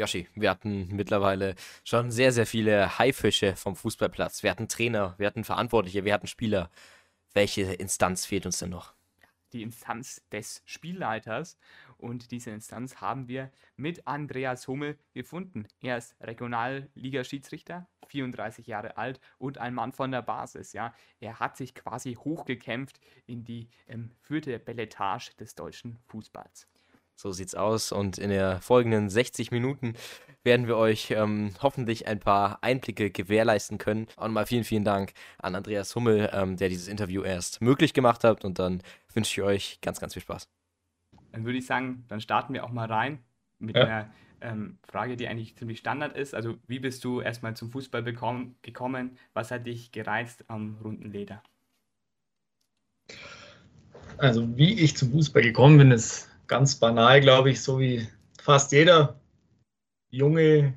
Yoshi, wir hatten mittlerweile schon sehr, sehr viele Haifische vom Fußballplatz. Wir hatten Trainer, wir hatten Verantwortliche, wir hatten Spieler. Welche Instanz fehlt uns denn noch? Die Instanz des Spielleiters. Und diese Instanz haben wir mit Andreas Hummel gefunden. Er ist Regionalliga-Schiedsrichter, 34 Jahre alt und ein Mann von der Basis. Ja. Er hat sich quasi hochgekämpft in die ähm, vierte Belletage des deutschen Fußballs. So sieht's aus. Und in der folgenden 60 Minuten werden wir euch ähm, hoffentlich ein paar Einblicke gewährleisten können. Und mal vielen, vielen Dank an Andreas Hummel, ähm, der dieses Interview erst möglich gemacht hat. Und dann wünsche ich euch ganz, ganz viel Spaß. Dann würde ich sagen, dann starten wir auch mal rein mit ja. einer ähm, Frage, die eigentlich ziemlich Standard ist. Also, wie bist du erstmal zum Fußball bekommen, gekommen? Was hat dich gereizt am runden Leder? Also, wie ich zum Fußball gekommen bin, ist ganz banal, glaube ich, so wie fast jeder junge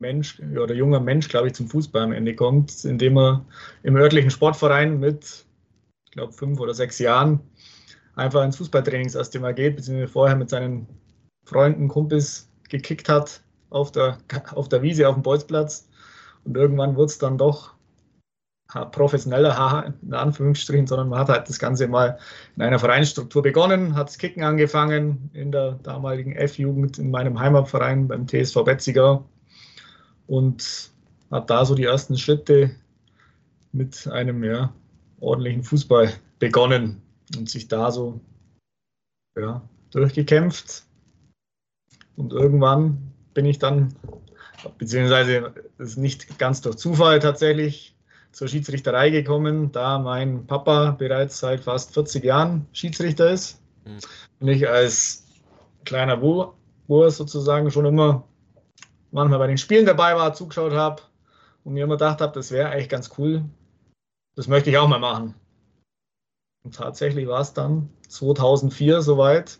Mensch oder junger Mensch, glaube ich, zum Fußball am Ende kommt, indem er im örtlichen Sportverein mit, ich glaube, fünf oder sechs Jahren einfach ins Fußballtraining das erste Mal geht, beziehungsweise vorher mit seinen Freunden, Kumpels gekickt hat auf der, auf der Wiese, auf dem Bolzplatz. Und irgendwann wurde es dann doch professioneller haha, in Anführungsstrichen, sondern man hat halt das Ganze mal in einer Vereinsstruktur begonnen, hat das Kicken angefangen in der damaligen F-Jugend in meinem Heimatverein beim TSV Betziger und hat da so die ersten Schritte mit einem ja, ordentlichen Fußball begonnen und sich da so ja, durchgekämpft. Und irgendwann bin ich dann, beziehungsweise ist nicht ganz durch Zufall tatsächlich, zur Schiedsrichterei gekommen, da mein Papa bereits seit fast 40 Jahren Schiedsrichter ist. Mhm. Und ich als kleiner Bur sozusagen schon immer manchmal bei den Spielen dabei war, zugeschaut habe und mir immer gedacht habe, das wäre eigentlich ganz cool. Das möchte ich auch mal machen. Und tatsächlich war es dann 2004 soweit.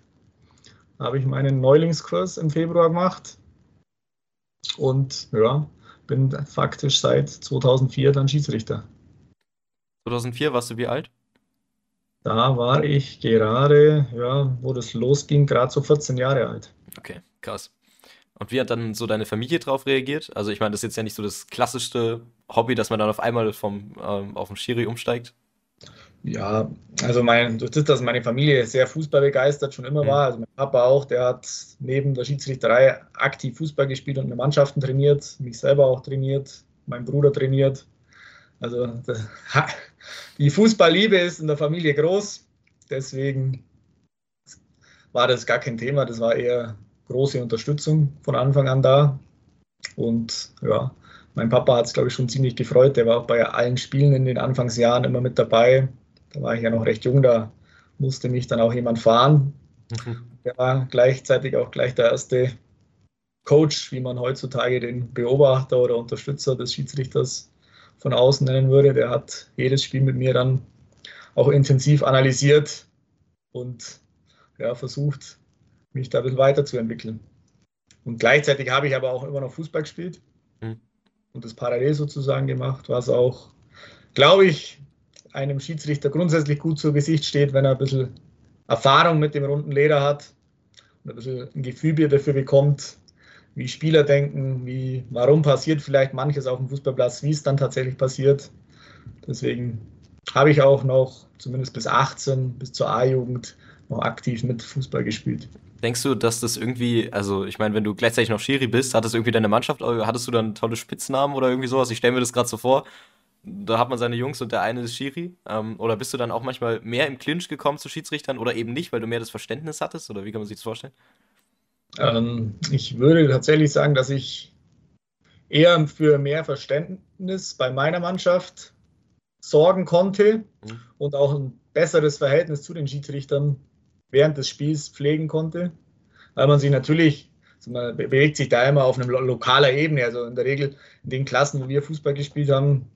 Habe ich meinen Neulingskurs im Februar gemacht. Und ja, bin faktisch seit 2004 dann Schiedsrichter. 2004 warst du wie alt? Da war ich gerade, ja, wo das losging, gerade so 14 Jahre alt. Okay, krass. Und wie hat dann so deine Familie drauf reagiert? Also ich meine, das ist jetzt ja nicht so das klassischste Hobby, dass man dann auf einmal vom, ähm, auf den Schiri umsteigt. Ja, also mein, durch das, dass meine Familie sehr fußballbegeistert schon immer mhm. war, also mein Papa auch, der hat neben der Schiedsrichterei aktiv Fußball gespielt und mit Mannschaften trainiert, mich selber auch trainiert, mein Bruder trainiert. Also das, die Fußballliebe ist in der Familie groß, deswegen war das gar kein Thema, das war eher große Unterstützung von Anfang an da. Und ja, mein Papa hat es, glaube ich, schon ziemlich gefreut. Der war auch bei allen Spielen in den Anfangsjahren immer mit dabei. Da war ich ja noch recht jung, da musste mich dann auch jemand fahren. Mhm. Der war gleichzeitig auch gleich der erste Coach, wie man heutzutage den Beobachter oder Unterstützer des Schiedsrichters von außen nennen würde. Der hat jedes Spiel mit mir dann auch intensiv analysiert und ja, versucht, mich da ein bisschen weiterzuentwickeln. Und gleichzeitig habe ich aber auch immer noch Fußball gespielt mhm. und das parallel sozusagen gemacht, was auch, glaube ich, einem Schiedsrichter grundsätzlich gut zu Gesicht steht, wenn er ein bisschen Erfahrung mit dem runden Leder hat und ein bisschen ein Gefühl dafür bekommt, wie Spieler denken, wie, warum passiert vielleicht manches auf dem Fußballplatz, wie es dann tatsächlich passiert. Deswegen habe ich auch noch, zumindest bis 18, bis zur A-Jugend, noch aktiv mit Fußball gespielt. Denkst du, dass das irgendwie, also ich meine, wenn du gleichzeitig noch Schiri bist, hat das irgendwie deine Mannschaft, hattest du dann tolle Spitznamen oder irgendwie sowas? Ich stelle mir das gerade so vor, da hat man seine Jungs und der eine ist Schiri. Ähm, oder bist du dann auch manchmal mehr im Clinch gekommen zu Schiedsrichtern oder eben nicht, weil du mehr das Verständnis hattest? Oder wie kann man sich das vorstellen? Ähm, ich würde tatsächlich sagen, dass ich eher für mehr Verständnis bei meiner Mannschaft sorgen konnte mhm. und auch ein besseres Verhältnis zu den Schiedsrichtern während des Spiels pflegen konnte, weil man sich natürlich, man bewegt sich da immer auf einer lokaler Ebene, also in der Regel in den Klassen, wo wir Fußball gespielt haben,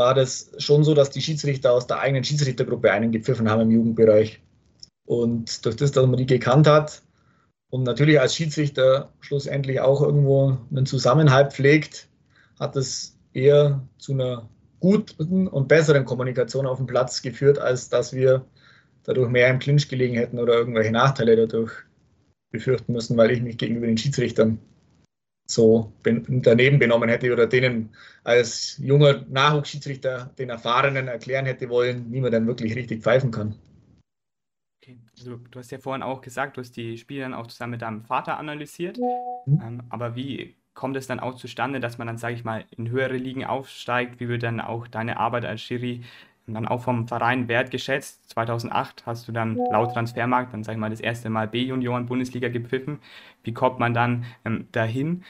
war das schon so, dass die Schiedsrichter aus der eigenen Schiedsrichtergruppe einen gepfiffen haben im Jugendbereich. Und durch das, dass man die gekannt hat und natürlich als Schiedsrichter schlussendlich auch irgendwo einen Zusammenhalt pflegt, hat es eher zu einer guten und besseren Kommunikation auf dem Platz geführt, als dass wir dadurch mehr im Clinch gelegen hätten oder irgendwelche Nachteile dadurch befürchten müssen, weil ich mich gegenüber den Schiedsrichtern so daneben benommen hätte oder denen als junger Nachwuchsschiedsrichter den Erfahrenen erklären hätte wollen, wie man dann wirklich richtig pfeifen kann. Okay. Also, du hast ja vorhin auch gesagt, du hast die Spiele dann auch zusammen mit deinem Vater analysiert. Mhm. Ähm, aber wie kommt es dann auch zustande, dass man dann, sage ich mal, in höhere Ligen aufsteigt? Wie wird dann auch deine Arbeit als Schiri dann auch vom Verein wertgeschätzt? 2008 hast du dann laut Transfermarkt dann, sage ich mal, das erste Mal B-Junioren-Bundesliga gepfiffen. Wie kommt man dann ähm, dahin?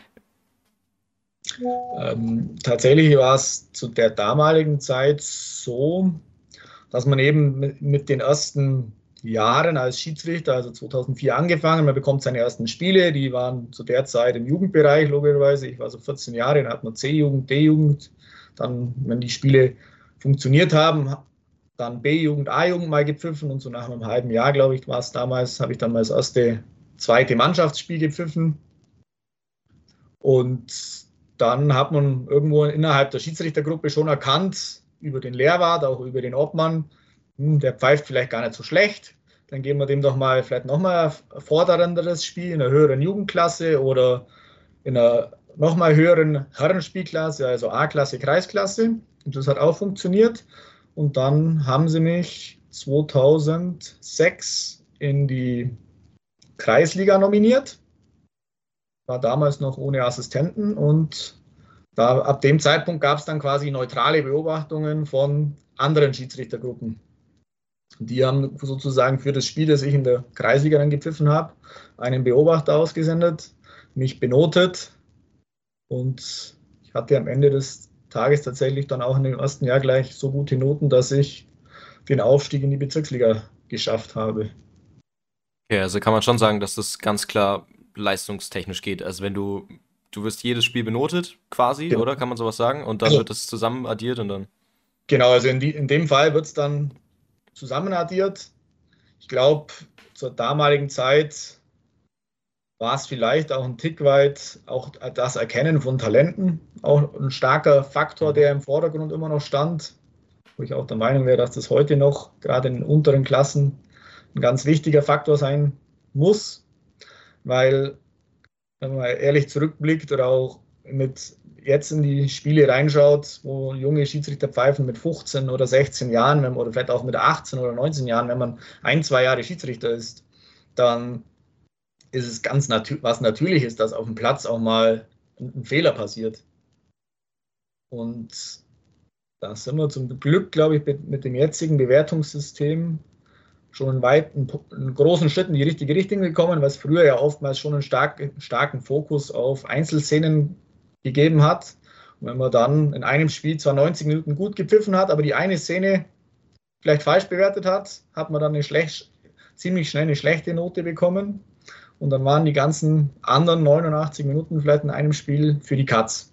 Ähm, tatsächlich war es zu der damaligen Zeit so, dass man eben mit, den ersten Jahren als Schiedsrichter, also 2004 angefangen, man bekommt seine ersten Spiele, die waren zu der Zeit im Jugendbereich logischerweise. Ich war so 14 Jahre, dann hat man C-Jugend, D-Jugend. Dann, wenn die Spiele funktioniert haben, dann B-Jugend, A-Jugend mal gepfiffen und so nach einem halben Jahr, glaube ich, war es damals, habe ich dann mal das erste, zweite Mannschaftsspiel gepfiffen. Und dann hat man irgendwo innerhalb der Schiedsrichtergruppe schon erkannt, über den Lehrwart, auch über den Obmann, hm, der pfeift vielleicht gar nicht so schlecht. Dann geben wir dem doch mal vielleicht nochmal ein fordernderes Spiel in einer höheren Jugendklasse oder in einer nochmal höheren Herrenspielklasse, also A-Klasse, Kreisklasse. Und das hat auch funktioniert. Und dann haben sie mich 2006 in die Kreisliga nominiert war damals noch ohne Assistenten und da, ab dem Zeitpunkt gab es dann quasi neutrale Beobachtungen von anderen Schiedsrichtergruppen. Die haben sozusagen für das Spiel, das ich in der Kreisliga dann gepfiffen habe, einen Beobachter ausgesendet, mich benotet und ich hatte am Ende des Tages tatsächlich dann auch in dem ersten Jahr gleich so gute Noten, dass ich den Aufstieg in die Bezirksliga geschafft habe. Ja, also kann man schon sagen, dass das ganz klar leistungstechnisch geht. Also wenn du, du wirst jedes Spiel benotet, quasi, genau. oder? Kann man sowas sagen? Und dann also, wird das zusammen addiert und dann. Genau, also in, die, in dem Fall wird es dann zusammen addiert. Ich glaube, zur damaligen Zeit war es vielleicht auch ein Tick weit auch das Erkennen von Talenten, auch ein starker Faktor, der im Vordergrund immer noch stand, wo ich auch der Meinung wäre, dass das heute noch gerade in den unteren Klassen ein ganz wichtiger Faktor sein muss weil, wenn man ehrlich zurückblickt oder auch mit jetzt in die Spiele reinschaut, wo junge Schiedsrichter pfeifen mit 15 oder 16 Jahren oder vielleicht auch mit 18 oder 19 Jahren, wenn man ein, zwei Jahre Schiedsrichter ist, dann ist es ganz natürlich, was natürlich ist, dass auf dem Platz auch mal ein, Fehler passiert. Und da sind wir zum Glück, glaube ich, mit dem jetzigen Bewertungssystem schon einen, weiten, einen großen Schritt in die richtige Richtung gekommen, was früher ja oftmals schon einen stark, starken Fokus auf Einzelszenen gegeben hat. Und wenn man dann in einem Spiel zwar 90 Minuten gut gepfiffen hat, aber die eine Szene vielleicht falsch bewertet hat, hat man dann eine schlecht, ziemlich schnell eine schlechte Note bekommen. Und dann waren die ganzen anderen 89 Minuten vielleicht in einem Spiel für die Katz.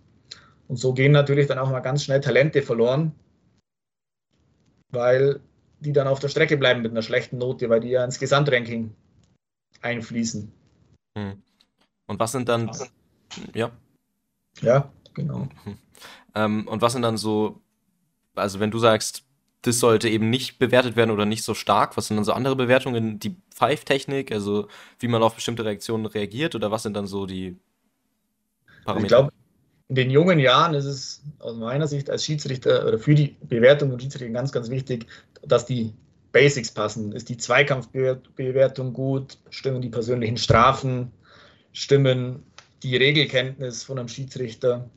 Und so gehen natürlich dann auch mal ganz schnell Talente verloren, weil die dann auf der Strecke bleiben mit einer schlechten Note, weil die ja ins Gesamtranking einfließen. Hm. Und was sind dann. Ja. Ja, genau. Ähm, und was sind dann so, also wenn du sagst, das sollte eben nicht bewertet werden oder nicht so stark, was sind dann so andere Bewertungen? Die Pfeiftechnik, also wie man auf bestimmte Reaktionen reagiert oder was sind dann so die Parameter? Ich glaube, in den jungen Jahren ist es aus meiner Sicht als Schiedsrichter oder für die Bewertung von Schiedsrichter ganz, ganz wichtig, dass die Basics passen. Ist die Zweikampfbewertung gut? Stimmen die persönlichen Strafen? Stimmen die Regelkenntnis von einem Schiedsrichter?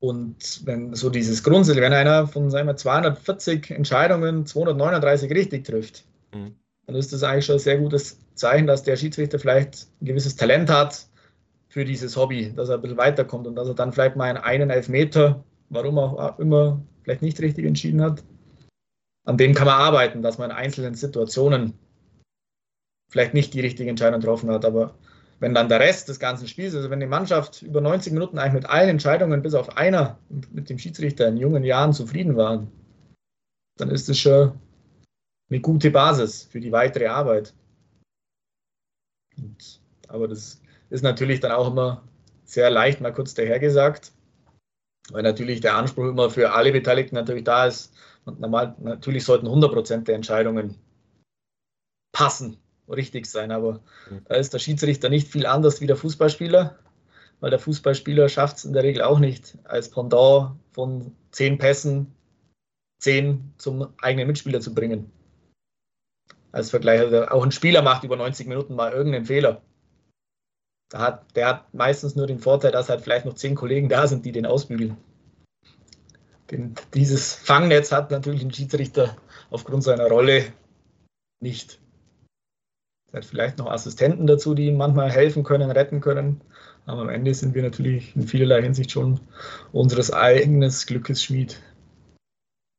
Und wenn so dieses Grundsatz, wenn einer von sagen wir, 240 Entscheidungen 239 richtig trifft, mhm. dann ist das eigentlich schon ein sehr gutes Zeichen, dass der Schiedsrichter vielleicht ein gewisses Talent hat, für dieses Hobby, dass er ein bisschen weiterkommt und dass er dann vielleicht mal einen Elfmeter, warum auch immer, vielleicht nicht richtig entschieden hat. An dem kann man arbeiten, dass man in einzelnen Situationen vielleicht nicht die richtige Entscheidung getroffen hat. Aber wenn dann der Rest des ganzen Spiels, also wenn die Mannschaft über 90 Minuten eigentlich mit allen Entscheidungen bis auf einer mit dem Schiedsrichter in jungen Jahren zufrieden waren, dann ist es schon eine gute Basis für die weitere Arbeit. Und, aber das ist natürlich dann auch immer sehr leicht mal kurz dahergesagt, weil natürlich der Anspruch immer für alle Beteiligten natürlich da ist. Und normal, natürlich sollten 100% der Entscheidungen passen, richtig sein, aber mhm. da ist der Schiedsrichter nicht viel anders wie der Fußballspieler. weil der Fußballspieler schafft es in der Regel auch nicht, als Pendant von zehn Pässen zehn zum eigenen Mitspieler zu bringen. Als Vergleich, also auch ein Spieler macht über 90 Minuten mal irgendeinen Fehler. Hat, der hat meistens nur den Vorteil, dass halt vielleicht noch zehn Kollegen da sind, die den ausbügeln. Den, dieses Fangnetz hat natürlich ein Schiedsrichter aufgrund seiner Rolle nicht. Er hat vielleicht noch Assistenten dazu, die ihm manchmal helfen können, retten können. Aber am Ende sind wir natürlich in vielerlei Hinsicht schon unseres eigenen Glückes Schmied.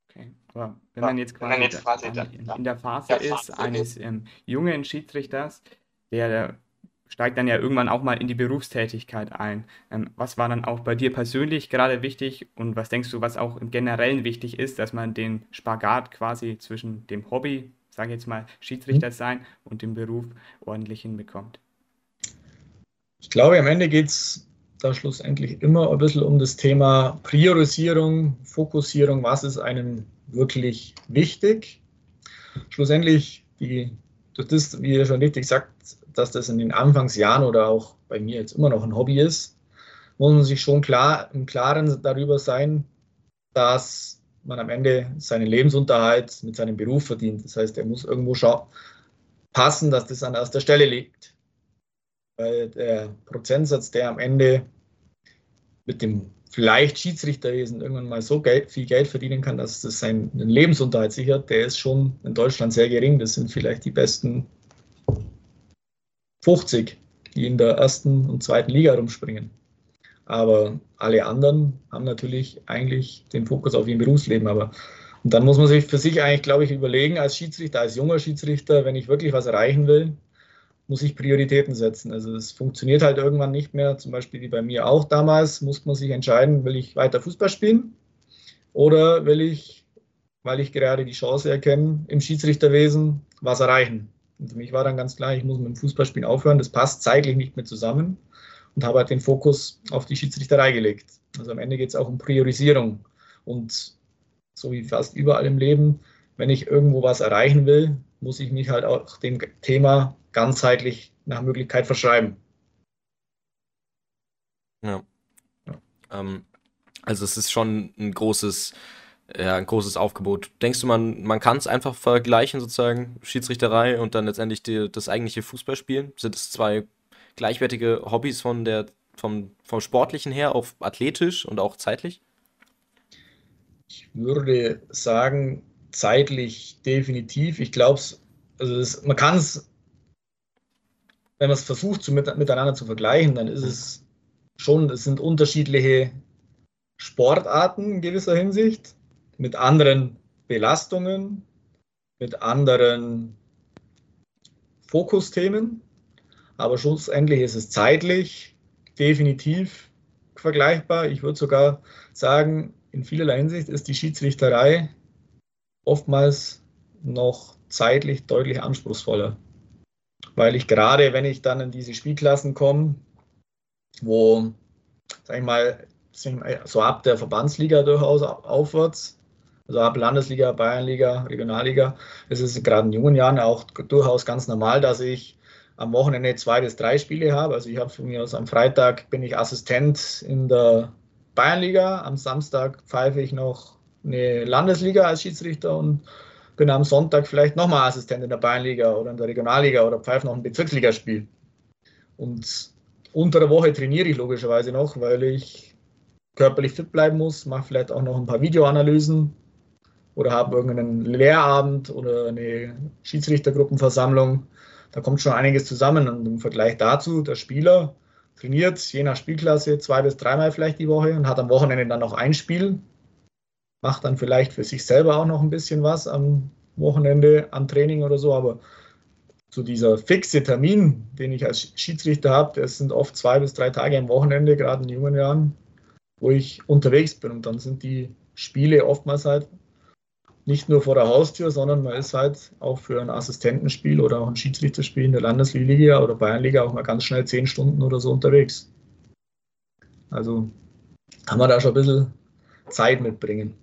Okay. Aber wenn man jetzt quasi, jetzt quasi in, in, der Phase ist eines ähm, jungen Schiedsrichters, der steigt dann ja irgendwann auch mal in die Berufstätigkeit ein. Ähm, was war dann auch bei dir persönlich gerade wichtig und was denkst du, was auch im Generellen wichtig ist, dass man den Spagat quasi zwischen dem Hobby, sage ich jetzt mal, Schiedsrichter mhm. sein und dem Beruf ordentlich hinbekommt? Ich glaube, am Ende geht es da schlussendlich immer ein bisschen um das Thema Priorisierung, Fokussierung, was ist einem wirklich wichtig. Schlussendlich, die, das, wie ihr schon richtig sagt, dass das in den Anfangsjahren oder auch bei mir jetzt immer noch ein Hobby ist, muss man sich schon klar im Klaren darüber sein, dass man am Ende seinen Lebensunterhalt mit seinem Beruf verdient. Das heißt, er muss irgendwo passen, dass das an erster Stelle liegt weil der Prozentsatz, der am Ende mit dem vielleicht Schiedsrichterwesen irgendwann mal so Geld, viel Geld verdienen kann, dass das seinen Lebensunterhalt sichert, der ist schon in Deutschland sehr gering. Das sind vielleicht die besten 50, die in der ersten und zweiten Liga rumspringen. Aber alle anderen haben natürlich eigentlich den Fokus auf ihr Berufsleben. Aber und dann muss man sich für sich eigentlich, glaube ich, überlegen, als Schiedsrichter, als junger Schiedsrichter, wenn ich wirklich was erreichen will, muss ich Prioritäten setzen. Also es funktioniert halt irgendwann nicht mehr, zum Beispiel wie bei mir auch damals, muss man sich entscheiden, will ich weiter Fußball spielen oder will ich, weil ich gerade die Chance erkenne, im Schiedsrichterwesen was erreichen. Und für mich war dann ganz klar, ich muss mit dem Fußballspielen aufhören, das passt zeitlich nicht mehr zusammen und habe halt den Fokus auf die Schiedsrichterei gelegt. Also am Ende geht es auch um Priorisierung und so wie fast überall im Leben, wenn ich irgendwo was erreichen will, muss ich mich halt auch dem Thema ganzheitlich nach Möglichkeit verschreiben. Ja. ja. Ähm, also es ist schon ein großes, ja, ein großes Aufgebot. Denkst du, man, man kann es einfach vergleichen, sozusagen, Schiedsrichterei und dann letztendlich die, das eigentliche Fußballspielen? Sind es zwei gleichwertige Hobbys von der, vom, vom Sportlichen her, auch athletisch und auch zeitlich? Ich würde sagen, zeitlich definitiv. Ich glaube, also man kann es wenn man es versucht, zu, mit, miteinander zu vergleichen, dann ist es schon, es sind unterschiedliche Sportarten in gewisser Hinsicht, mit anderen Belastungen, mit anderen Fokusthemen, aber schlussendlich ist es zeitlich definitiv vergleichbar. Ich würde sogar sagen, in vielerlei Hinsicht ist die Schiedsrichterei oftmals noch zeitlich deutlich anspruchsvoller weil ich gerade, wenn ich dann in diese Spielklassen komme, wo, sag ich mal, so ab der Verbandsliga durchaus aufwärts, also ab Landesliga, Bayernliga, Regionalliga, ist es gerade in jungen Jahren auch durchaus ganz normal, dass ich am Wochenende zwei bis drei Spiele habe. Also ich habe von mir aus am Freitag bin ich Assistent in der Bayernliga, am Samstag pfeife ich noch eine Landesliga als Schiedsrichter und bin am Sonntag vielleicht nochmal Assistent in der Bayernliga oder in der Regionalliga oder pfeife noch ein Bezirksligaspiel. Und unter der Woche trainiere ich logischerweise noch, weil ich körperlich fit bleiben muss, mache vielleicht auch noch ein paar Videoanalysen oder habe irgendeinen Lehrabend oder eine Schiedsrichtergruppenversammlung. Da kommt schon einiges zusammen und im Vergleich dazu, der Spieler trainiert je nach Spielklasse zwei bis dreimal vielleicht die Woche und hat am Wochenende dann noch ein Spiel macht dann vielleicht für sich selber auch noch ein bisschen was am Wochenende an Training oder so, aber so dieser fixe Termin, den ich als Schiedsrichter habe, das sind oft zwei bis drei Tage am Wochenende, gerade in jungen Jahren, wo ich unterwegs bin. Und dann sind die Spiele oftmals halt nicht nur vor der Haustür, sondern man ist halt auch für ein Assistentenspiel oder auch ein Schiedsrichterspiel in der Landesliga oder Bayernliga auch mal ganz schnell zehn Stunden oder so unterwegs. Also kann man da schon ein bisschen Zeit mitbringen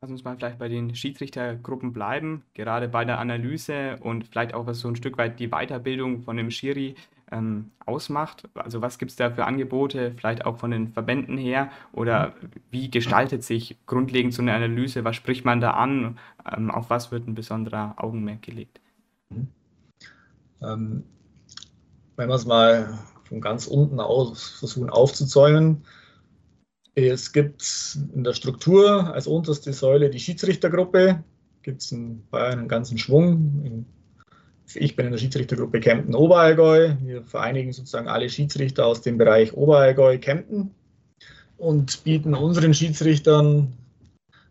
lass uns mal vielleicht bei den Schiedsrichtergruppen bleiben, gerade bei der Analyse und vielleicht auch was so ein Stück weit die Weiterbildung von dem Schiri. Ähm, ausmacht? Also was gibt es da für Angebote, vielleicht auch von den Verbänden her? Oder wie gestaltet sich grundlegend so eine Analyse? Was spricht man da an? Ähm, auf was wird ein besonderer Augenmerk gelegt? Ähm, wenn wir es mal von ganz unten aus versuchen aufzuzäumen, es gibt in der Struktur als unterste Säule die Schiedsrichtergruppe, gibt es in Bayern einen ganzen Schwung. Ich bin in der Schiedsrichtergruppe Kempten Oberallgäu. Wir vereinigen sozusagen alle Schiedsrichter aus dem Bereich Oberallgäu Kempten und bieten unseren Schiedsrichtern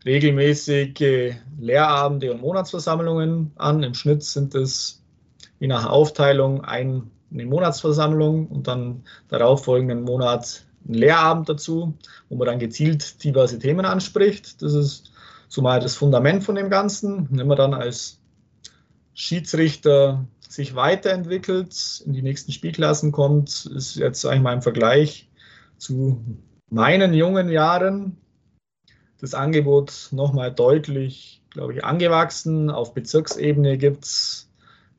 regelmäßig Lehrabende und Monatsversammlungen an. Im Schnitt sind es je nach Aufteilung eine Monatsversammlung und dann darauffolgenden Monat einen Lehrabend dazu, wo man dann gezielt diverse Themen anspricht. Das ist so mal das Fundament von dem Ganzen. Wenn man dann als Schiedsrichter sich weiterentwickelt, in die nächsten Spielklassen kommt, ist jetzt, sage ich mal, im Vergleich zu meinen jungen Jahren das Angebot nochmal deutlich, glaube ich, angewachsen. Auf Bezirksebene gibt es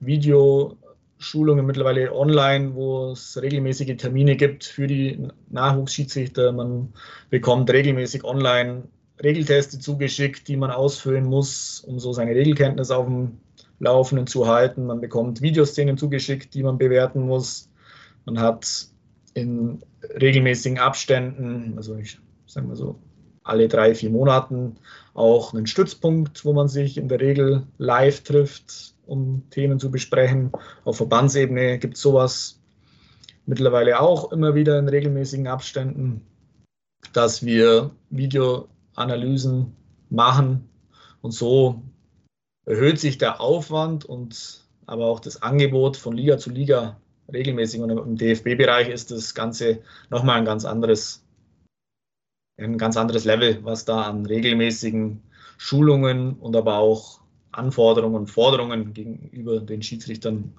Video, Schulungen mittlerweile online, wo es regelmäßige Termine gibt für die Nachwuchsschiedsrichter. Man bekommt regelmäßig online Regelteste zugeschickt, die man ausfüllen muss, um so seine Regelkenntnis auf dem Laufenden zu halten. Man bekommt Videoszenen zugeschickt, die man bewerten muss. Man hat in regelmäßigen Abständen, also ich sage mal so alle drei, vier Monaten, auch einen Stützpunkt, wo man sich in der Regel live trifft, um Themen zu besprechen. Auf Verbandsebene gibt es sowas mittlerweile auch immer wieder in regelmäßigen Abständen, dass wir Videoanalysen machen und so erhöht sich der Aufwand und aber auch das Angebot von Liga zu Liga regelmäßig. Und im DFB-Bereich ist das Ganze nochmal ein ganz anderes, ein ganz anderes Level, was da an regelmäßigen Schulungen und aber auch Anforderungen und Forderungen gegenüber den Schiedsrichtern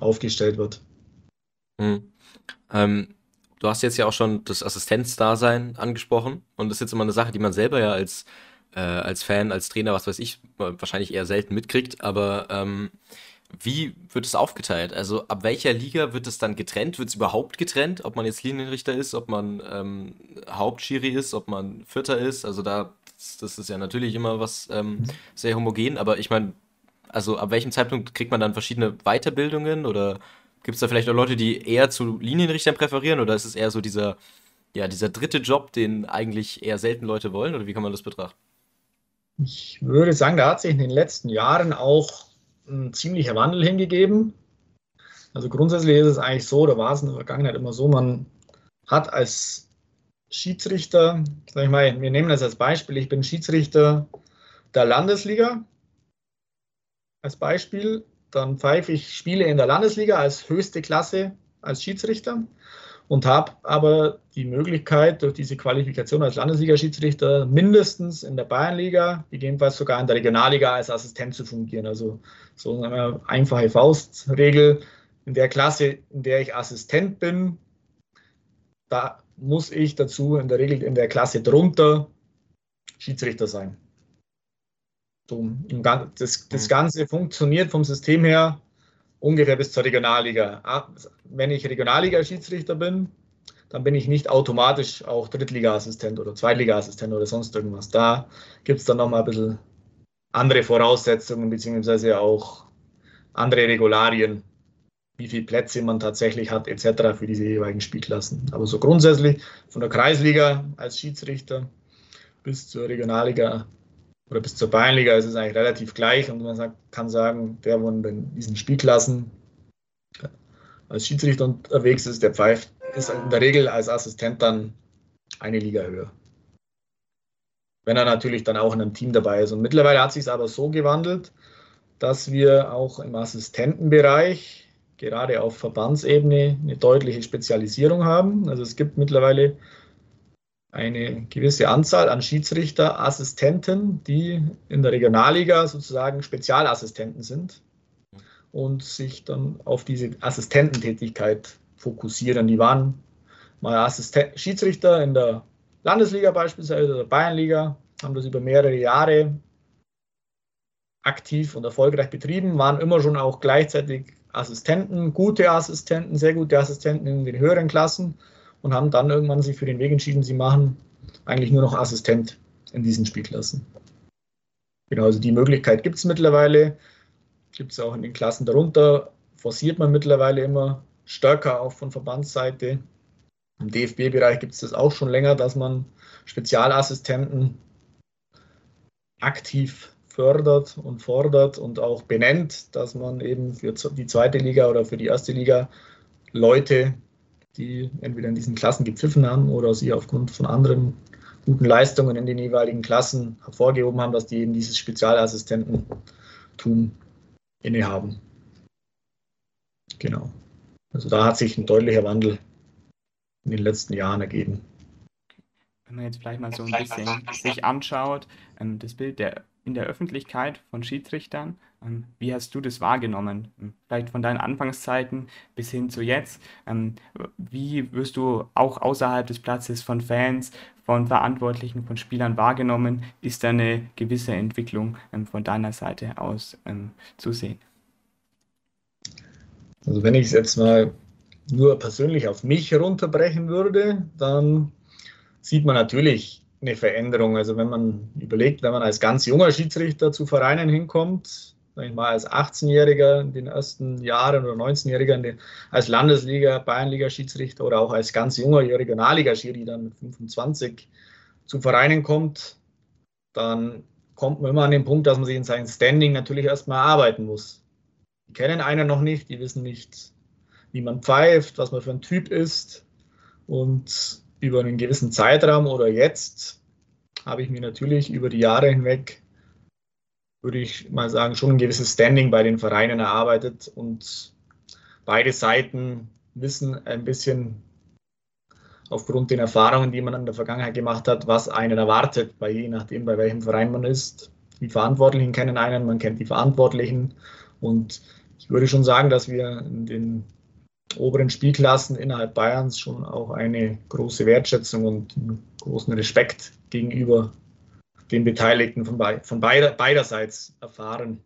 aufgestellt wird. Mhm. Ähm, du hast jetzt ja auch schon das Assistenzdasein angesprochen und das ist jetzt immer eine Sache, die man selber ja als, äh, als Fan, als Trainer, was weiß ich, wahrscheinlich eher selten mitkriegt, aber ähm, wie wird es aufgeteilt? Also ab welcher Liga wird es dann getrennt? Wird es überhaupt getrennt? Ob man jetzt Linienrichter ist, ob man ähm, Hauptschiri ist, ob man Vierter ist? Also da das ist ja natürlich immer was ähm, mhm. sehr homogen, aber ich meine, also ab welchem Zeitpunkt kriegt man dann verschiedene Weiterbildungen oder gibt es da vielleicht auch Leute, die eher zu Linienrichtern präferieren oder ist es eher so dieser, ja, dieser dritte Job, den eigentlich eher selten Leute wollen oder wie kann man das betrachten? Ich würde sagen, da hat sich in den letzten Jahren auch ein ziemlicher Wandel hingegeben. Also grundsätzlich ist es eigentlich so, da war es in der Vergangenheit immer so, man hat als Schiedsrichter, sag ich mal, wir nehmen das als Beispiel, ich bin Schiedsrichter der Landesliga als Beispiel, dann pfeife ich Spiele in der Landesliga als höchste Klasse als Schiedsrichter und habe aber die Möglichkeit, durch diese Qualifikation als Landesliga-Schiedsrichter mindestens in der Bayernliga, gegebenenfalls sogar in der Regionalliga als Assistent zu fungieren. Also so eine einfache Faustregel. In der Klasse, in der ich Assistent bin, da muss ich dazu in der Regel in der Klasse drunter Schiedsrichter sein. So, das, das mhm. Ganze funktioniert vom System her ungefähr bis zur Regionalliga. Ah, wenn ich Regionalliga-Schiedsrichter bin, dann bin ich nicht automatisch auch Drittliga-Assistent oder Zweitliga-Assistent oder sonst irgendwas. Da gibt es dann nochmal ein bisschen andere Voraussetzungen beziehungsweise auch andere Regularien, wie viele Plätze man tatsächlich hat, etc. für diese jeweiligen Spielklassen. Aber so grundsätzlich von der Kreisliga als Schiedsrichter bis zur Regionalliga oder bis zur Bayernliga ist es eigentlich relativ gleich und man sagt, kann sagen, der, wo in diesen Spielklassen als Schiedsrichter unterwegs ist, der pfeift, ist in der Regel als Assistent dann eine Liga höher. Wenn er natürlich dann auch in einem Team dabei ist. Und mittlerweile hat sich es aber so gewandelt, dass wir auch im Assistentenbereich gerade auf Verbandsebene eine deutliche Spezialisierung haben. Also es gibt mittlerweile eine gewisse Anzahl an Schiedsrichterassistenten, die in der Regionalliga sozusagen Spezialassistenten sind und sich dann auf diese Assistententätigkeit fokussieren. Die waren mal Assisten Schiedsrichter in der Landesliga beispielsweise oder Bayernliga, haben das über mehrere Jahre aktiv und erfolgreich betrieben, waren immer schon auch gleichzeitig Assistenten, gute Assistenten, sehr gute Assistenten in den höheren Klassen und haben dann irgendwann sich für den Weg entschieden, sie machen eigentlich nur noch Assistent in diesen Spielklassen. Genau, also die Möglichkeit gibt es mittlerweile, gibt es auch in den Klassen darunter, forciert man mittlerweile immer stärker auch von Verbandsseite. Im DFB-Bereich gibt es das auch schon länger, dass man Spezialassistenten aktiv fördert und fordert und auch benennt, dass man eben für die zweite Liga oder für die erste Liga Leute, die entweder in diesen Klassen gepfiffen haben oder sie aufgrund von anderen guten Leistungen in den jeweiligen Klassen hervorgehoben haben, dass die eben dieses Spezialassistententum innehaben. Genau. Also da hat sich ein deutlicher Wandel in den letzten Jahren ergeben. Wenn man jetzt vielleicht mal so ein bisschen sich anschaut, ähm, das Bild der, in der Öffentlichkeit von Schiedsrichtern, wie hast du das wahrgenommen? Ähm, vielleicht von deinen Anfangszeiten bis hin zu jetzt. Wie wirst du auch außerhalb des Platzes von Fans, von Verantwortlichen, von Spielern wahrgenommen? Ist da eine gewisse Entwicklung von deiner Seite aus zu sehen? Also wenn ich es jetzt mal nur persönlich auf mich herunterbrechen würde, dann sieht man natürlich eine Veränderung. Also wenn man überlegt, wenn man als ganz junger Schiedsrichter zu Vereinen hinkommt, sag ich mal als 18-Jähriger in den ersten Jahren oder 19-Jähriger als Landesliga, Bayernliga-Schiedsrichter oder auch als ganz junger Regionalliga-Schiri dann mit 25 zu Vereinen kommt, dann kommt man immer an den Punkt, dass man sich in seinem Standing natürlich erstmal arbeiten muss. Die kennen einen noch nicht, die wissen nicht, wie man pfeift, was man für ein Typ ist. Und über einen gewissen Zeitraum oder jetzt habe ich mir natürlich über die Jahre hinweg, würde ich mal sagen, schon ein gewisses Standing bei den Vereinen erarbeitet und beide Seiten wissen ein bisschen aufgrund den Erfahrungen, die man in der Vergangenheit gemacht hat, was einen erwartet, bei je nachdem, bei welchem Verein man ist. Die Verantwortlichen kennen einen, man kennt die Verantwortlichen und ich würde schon sagen, dass wir in den oberen Spielklassen innerhalb Bayerns schon auch eine große Wertschätzung und großen Respekt gegenüber den Beteiligten von, von beider, beiderseits erfahren.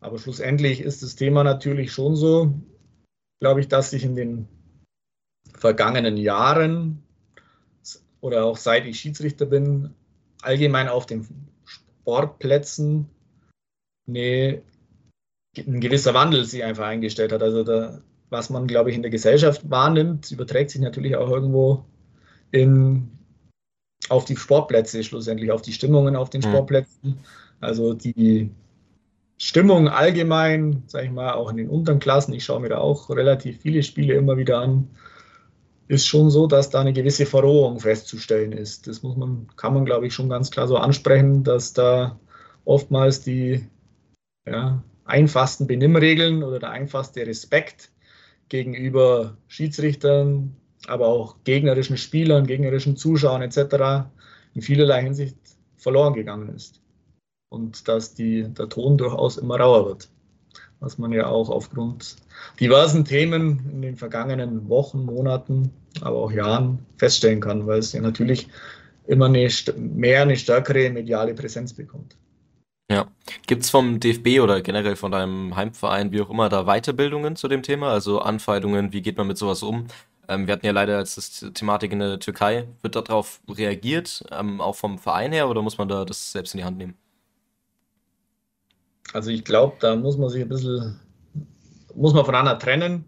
Aber schlussendlich ist das Thema natürlich schon so, glaube ich, dass sich in den vergangenen Jahren oder auch seit ich Schiedsrichter bin, allgemein auf den Sportplätzen eine, ein gewisser Wandel sich einfach eingestellt hat. Also da was man, glaube ich, in der Gesellschaft wahrnimmt, überträgt sich natürlich auch irgendwo in, auf die Sportplätze schlussendlich, auf die Stimmungen auf den. Sportplätzen. Also die Stimmung allgemein, sage ich mal, auch in den unteren Klassen, ich schaue mir da auch relativ viele Spiele immer wieder an, ist schon so, dass da eine gewisse Verrohung festzustellen ist. Das muss man, kann man, glaube ich, schon ganz klar so ansprechen, dass da oftmals die ja, einfachsten Benimmregeln oder der einfachste Respekt gegenüber Schiedsrichtern, aber auch gegnerischen Spielern, gegnerischen Zuschauern etc. in vielerlei Hinsicht verloren gegangen ist. Und dass die, der Ton durchaus immer rauer wird. Was man ja auch aufgrund diversen Themen in den vergangenen Wochen, Monaten, aber auch Jahren feststellen kann, weil es ja natürlich immer eine, mehr eine stärkere mediale Präsenz bekommt. Ja. Gibt es vom DFB oder generell von deinem Heimverein, wie auch immer, da Weiterbildungen zu dem Thema? Also Anfeindungen, wie geht man mit sowas um? Ähm, wir hatten ja leider jetzt das Thematik in der Türkei. Wird darauf reagiert, ähm, auch vom Verein her, oder muss man da das selbst in die Hand nehmen? Also ich glaube, da muss man sich ein bisschen, muss man voneinander trennen.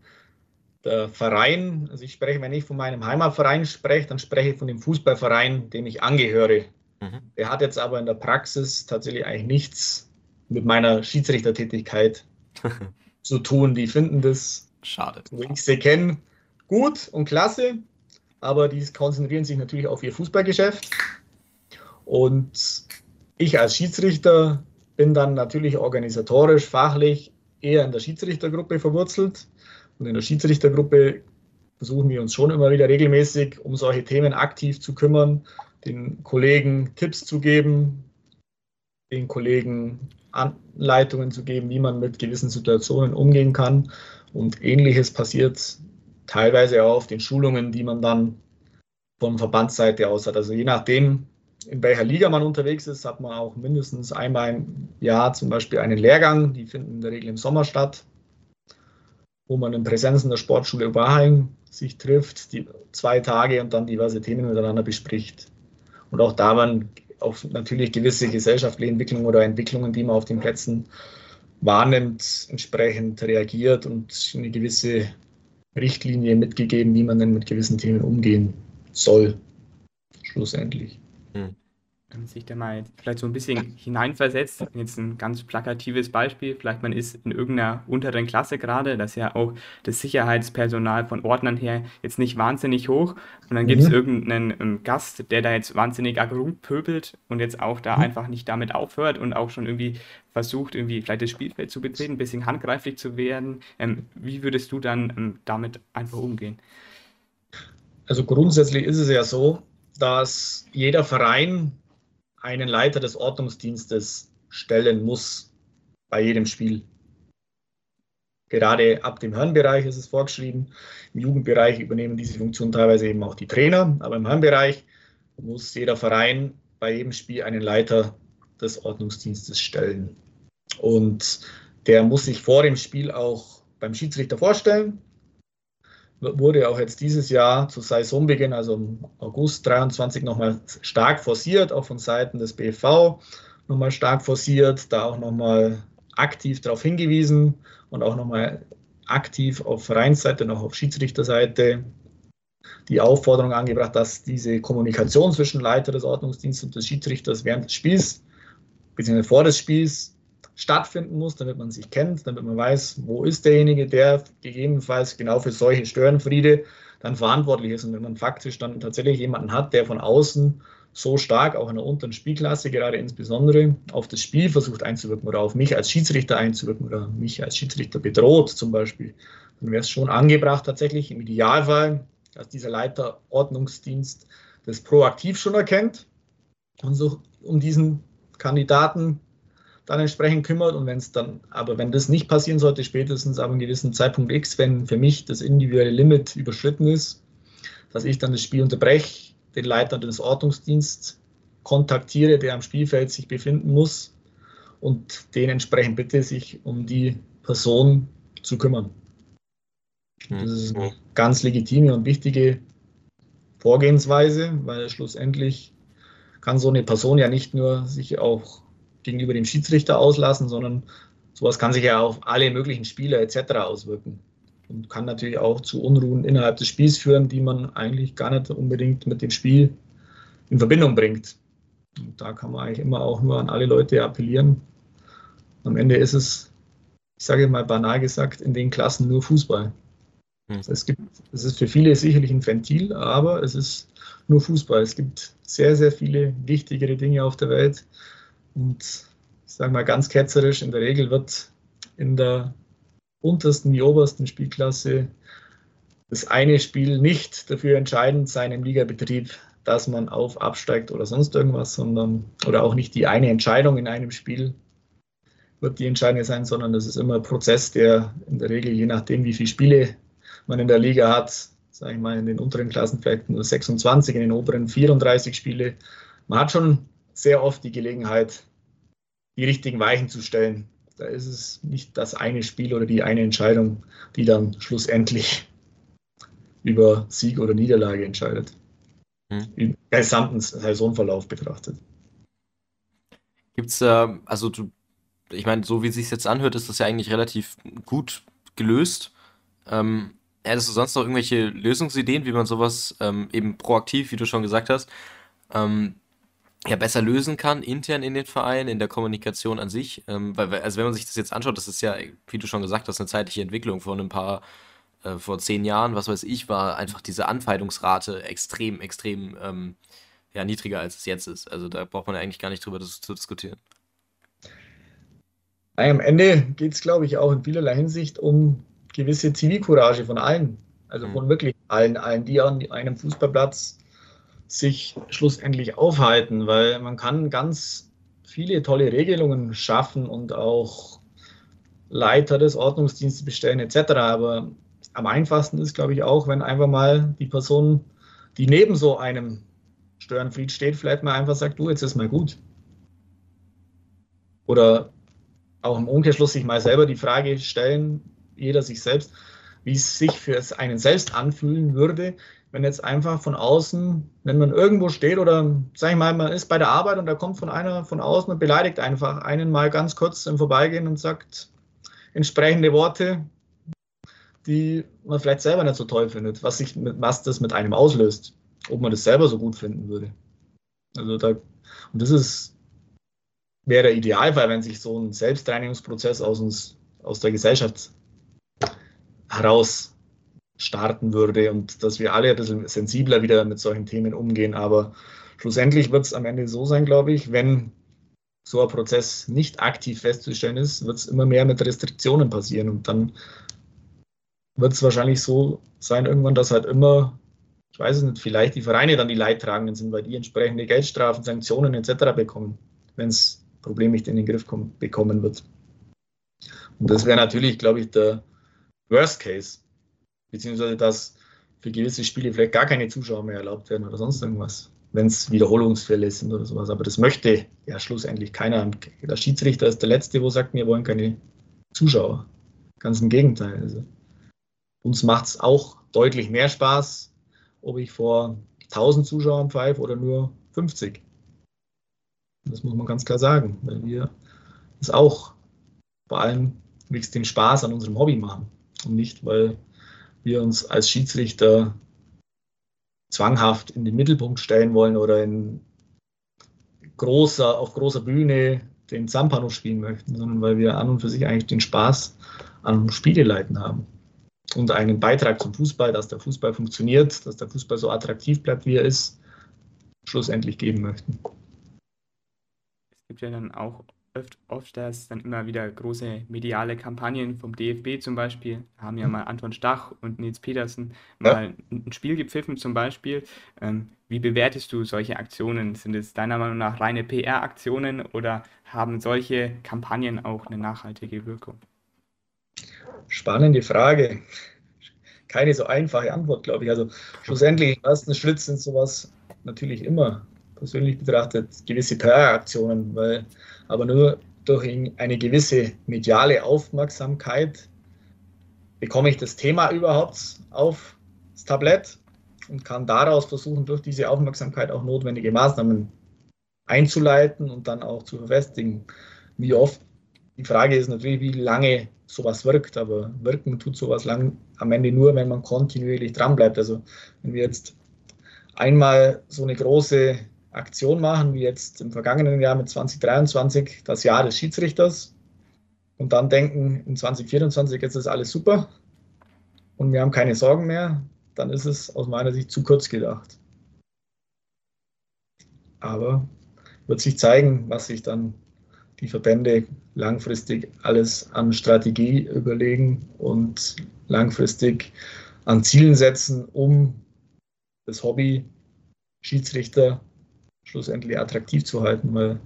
Der Verein, also ich spreche, wenn ich von meinem Heimatverein spreche, dann spreche ich von dem Fußballverein, dem ich angehöre. Mhm. Der hat jetzt aber in der Praxis tatsächlich eigentlich nichts mit meiner Schiedsrichtertätigkeit zu tun. Die finden das, Schade. so ich sie kenne, gut und klasse, aber die konzentrieren sich natürlich auf ihr Fußballgeschäft. Und ich als Schiedsrichter bin dann natürlich organisatorisch, fachlich eher in der Schiedsrichtergruppe verwurzelt. Und in der Schiedsrichtergruppe versuchen wir uns schon immer wieder regelmäßig um solche Themen aktiv zu kümmern den Kollegen Tipps zu geben, den Kollegen Anleitungen zu geben, wie man mit gewissen Situationen umgehen kann. Und ähnliches passiert teilweise auch auf den Schulungen, die man dann von Verbandsseite aus hat. Also je nachdem, in welcher Liga man unterwegs ist, hat man auch mindestens einmal im Jahr zum Beispiel einen Lehrgang. Die finden in der Regel im Sommer statt. wo man in Präsenz in der Sportschule Oberheim sich trifft, die zwei Tage und dann diverse Themen miteinander bespricht. Und auch da waren auch natürlich gewisse gesellschaftliche Entwicklungen oder Entwicklungen, die man auf den Plätzen wahrnimmt, entsprechend reagiert und eine gewisse Richtlinie mitgegeben, wie man denn mit gewissen Themen umgehen soll, schlussendlich. Hm sich da mal vielleicht so ein bisschen hineinversetzt. Jetzt ein ganz plakatives Beispiel. Vielleicht man ist in irgendeiner unteren Klasse gerade, das ist ja auch das Sicherheitspersonal von Ordnern her jetzt nicht wahnsinnig hoch. Und dann gibt es mhm. irgendeinen um, ähm, Gast, der da jetzt wahnsinnig pöbelt und jetzt auch da mhm. einfach nicht damit aufhört und auch schon irgendwie versucht, irgendwie vielleicht das Spielfeld zu betreten, ein bisschen handgreiflich zu werden. Ähm, wie würdest du dann ähm, damit einfach umgehen? Also grundsätzlich ist es ja so, dass jeder Verein einen Leiter des Ordnungsdienstes stellen muss bei jedem Spiel. Gerade ab dem Herrenbereich ist es vorgeschrieben. Im Jugendbereich übernehmen diese Funktion teilweise eben auch die Trainer, aber im Herrenbereich muss jeder Verein bei jedem Spiel einen Leiter des Ordnungsdienstes stellen. Und der muss sich vor dem Spiel auch beim Schiedsrichter vorstellen wurde auch jetzt dieses Jahr zu Saisonbeginn, also im August 23, nochmal stark forciert, auch von Seiten des BV nochmal stark forciert, da auch nochmal aktiv darauf hingewiesen und auch nochmal aktiv auf Vereinsseite und auch auf Schiedsrichterseite die Aufforderung angebracht, dass diese Kommunikation zwischen Leiter des Ordnungsdienstes und des Schiedsrichters während des Spiels bzw. vor des Spiels stattfinden muss, damit man sich kennt, damit man weiß, wo ist derjenige, der gegebenenfalls genau für solche Störenfriede dann verantwortlich ist. Und wenn man faktisch dann tatsächlich jemanden hat, der von außen so stark, auch in der unteren Spielklasse gerade insbesondere, auf das Spiel versucht einzuwirken oder auf mich als Schiedsrichter einzuwirken oder mich als Schiedsrichter bedroht zum Beispiel, dann wäre es schon angebracht tatsächlich im Idealfall, dass dieser Leiter Ordnungsdienst das proaktiv schon erkennt und so um diesen Kandidaten dann entsprechend kümmert. Und wenn es dann, aber wenn das nicht passieren sollte, spätestens ab einem gewissen Zeitpunkt X, wenn für mich das individuelle Limit überschritten ist, dass ich dann das Spiel unterbreche, den Leiter des Ordnungsdienstes kontaktiere, der am Spielfeld sich befinden muss und den entsprechend bitte, sich um die Person zu kümmern. Hm. Das ist eine ganz legitime und wichtige Vorgehensweise, weil schlussendlich kann so eine Person ja nicht nur sich auch gegenüber dem Schiedsrichter auslassen, sondern sowas kann sich ja auf alle möglichen Spieler etc. auswirken und kann natürlich auch zu Unruhen innerhalb des Spiels führen, die man eigentlich gar nicht unbedingt mit dem Spiel in Verbindung bringt. Und da kann man eigentlich immer auch nur an alle Leute appellieren. Am Ende ist es, ich sage mal banal gesagt, in den Klassen nur Fußball. Hm. Es, gibt, es ist für viele sicherlich ein Ventil, aber es ist nur Fußball. Es gibt sehr, sehr viele wichtigere Dinge auf der Welt, und ich sage mal ganz ketzerisch, in der Regel wird in der untersten, die obersten Spielklasse das eine Spiel nicht dafür entscheidend sein im Ligabetrieb, dass man auf absteigt oder sonst irgendwas, sondern oder auch nicht die eine Entscheidung in einem Spiel wird die entscheidende sein, sondern das ist immer ein Prozess, der in der Regel, je nachdem, wie viele Spiele man in der Liga hat, sage ich mal, in den unteren Klassen vielleicht nur 26, in den oberen 34 Spiele. Man hat schon sehr oft die Gelegenheit, die richtigen Weichen zu stellen. Da ist es nicht das eine Spiel oder die eine Entscheidung, die dann schlussendlich über Sieg oder Niederlage entscheidet. Hm. Im gesamten Saisonverlauf betrachtet. Gibt es, äh, also du, ich meine, so wie es sich jetzt anhört, ist das ja eigentlich relativ gut gelöst. Ähm, hättest du sonst noch irgendwelche Lösungsideen, wie man sowas ähm, eben proaktiv, wie du schon gesagt hast, ähm, ja, besser lösen kann, intern in den Verein, in der Kommunikation an sich. Ähm, weil, also wenn man sich das jetzt anschaut, das ist ja, wie du schon gesagt hast, eine zeitliche Entwicklung von ein paar, äh, vor zehn Jahren, was weiß ich, war einfach diese Anfeindungsrate extrem, extrem ähm, ja, niedriger, als es jetzt ist. Also da braucht man ja eigentlich gar nicht drüber das, zu diskutieren. Am Ende geht es, glaube ich, auch in vielerlei Hinsicht um gewisse Zivilcourage von allen. Also mhm. von wirklich allen, allen, die an einem Fußballplatz sich schlussendlich aufhalten, weil man kann ganz viele tolle Regelungen schaffen und auch Leiter des Ordnungsdienstes bestellen etc. Aber am einfachsten ist, glaube ich, auch, wenn einfach mal die Person, die neben so einem Störenfried steht, vielleicht mal einfach sagt, du, jetzt ist mal gut. Oder auch im Umkehrschluss sich mal selber die Frage stellen, jeder sich selbst, wie es sich für einen selbst anfühlen würde, wenn jetzt einfach von außen, wenn man irgendwo steht oder sag ich mal, man ist bei der Arbeit und da kommt von einer von außen und beleidigt einfach einen mal ganz kurz im Vorbeigehen und sagt entsprechende Worte, die man vielleicht selber nicht so toll findet, was, sich mit, was das mit einem auslöst, ob man das selber so gut finden würde. Also da, und das ist, wäre der Idealfall, wenn sich so ein Selbstreinigungsprozess aus, uns, aus der Gesellschaft heraus starten würde und dass wir alle ein bisschen sensibler wieder mit solchen Themen umgehen. Aber schlussendlich wird es am Ende so sein, glaube ich, wenn so ein Prozess nicht aktiv festzustellen ist, wird es immer mehr mit Restriktionen passieren und dann wird es wahrscheinlich so sein irgendwann, dass halt immer, ich weiß es nicht, vielleicht die Vereine dann die Leidtragenden sind, weil die entsprechende Geldstrafen, Sanktionen etc. bekommen, wenn es Problem nicht in den Griff kommt, bekommen wird. Und das wäre natürlich, glaube ich, der Worst Case, beziehungsweise dass für gewisse Spiele vielleicht gar keine Zuschauer mehr erlaubt werden oder sonst irgendwas, wenn es Wiederholungsfälle sind oder sowas. Aber das möchte ja schlussendlich keiner. Der Schiedsrichter ist der Letzte, wo sagt, wir wollen keine Zuschauer. Ganz im Gegenteil. Also uns macht es auch deutlich mehr Spaß, ob ich vor 1000 Zuschauern pfeife oder nur 50. Das muss man ganz klar sagen, weil wir es auch vor allem den Spaß an unserem Hobby machen und nicht, weil wir uns als Schiedsrichter zwanghaft in den Mittelpunkt stellen wollen oder in großer, auf großer Bühne den Zampano spielen möchten, sondern weil wir an und für sich eigentlich den Spaß am Spieleleiten haben und einen Beitrag zum Fußball, dass der Fußball funktioniert, dass der Fußball so attraktiv bleibt, wie er ist, schlussendlich geben möchten. Es gibt ja dann auch oft, oft dass dann immer wieder große mediale Kampagnen vom DFB zum Beispiel, haben ja mal Anton Stach und Nils Petersen mal ja. ein Spiel gepfiffen zum Beispiel. Ähm, wie bewertest du solche Aktionen? Sind es deiner Meinung nach reine PR-Aktionen oder haben solche Kampagnen auch eine nachhaltige Wirkung? Spannende Frage. Keine so einfache Antwort, glaube ich. Also schlussendlich im ersten Schritt sind sowas natürlich immer persönlich betrachtet gewisse PR-Aktionen, weil aber nur durch eine gewisse mediale Aufmerksamkeit bekomme ich das Thema überhaupt aufs Tablett und kann daraus versuchen, durch diese Aufmerksamkeit auch notwendige Maßnahmen einzuleiten und dann auch zu verfestigen. Wie oft, die Frage ist natürlich, wie lange sowas wirkt, aber wirken tut sowas lang am Ende nur, wenn man kontinuierlich dranbleibt. Also wenn wir jetzt einmal so eine große Aktion machen, wie jetzt im vergangenen Jahr mit 2023, das Jahr des Schiedsrichters, und dann denken, in 2024 jetzt ist alles super und wir haben keine Sorgen mehr, dann ist es aus meiner Sicht zu kurz gedacht. Aber wird sich zeigen, was sich dann die Verbände langfristig alles an Strategie überlegen und langfristig an Zielen setzen, um das Hobby Schiedsrichter schlussendlich attraktiv zu halten, weil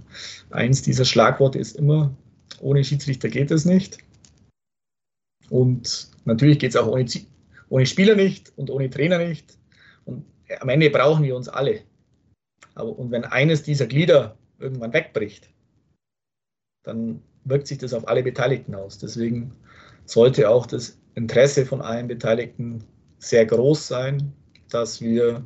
eins dieser Schlagworte ist immer, ohne Schiedsrichter geht es nicht. Und natürlich geht es auch ohne, ohne Spieler nicht und ohne Trainer nicht. Und am Ende brauchen wir uns alle. Aber, und wenn eines dieser Glieder irgendwann wegbricht, dann wirkt sich das auf alle Beteiligten aus. Deswegen sollte auch das Interesse von allen Beteiligten sehr groß sein, dass wir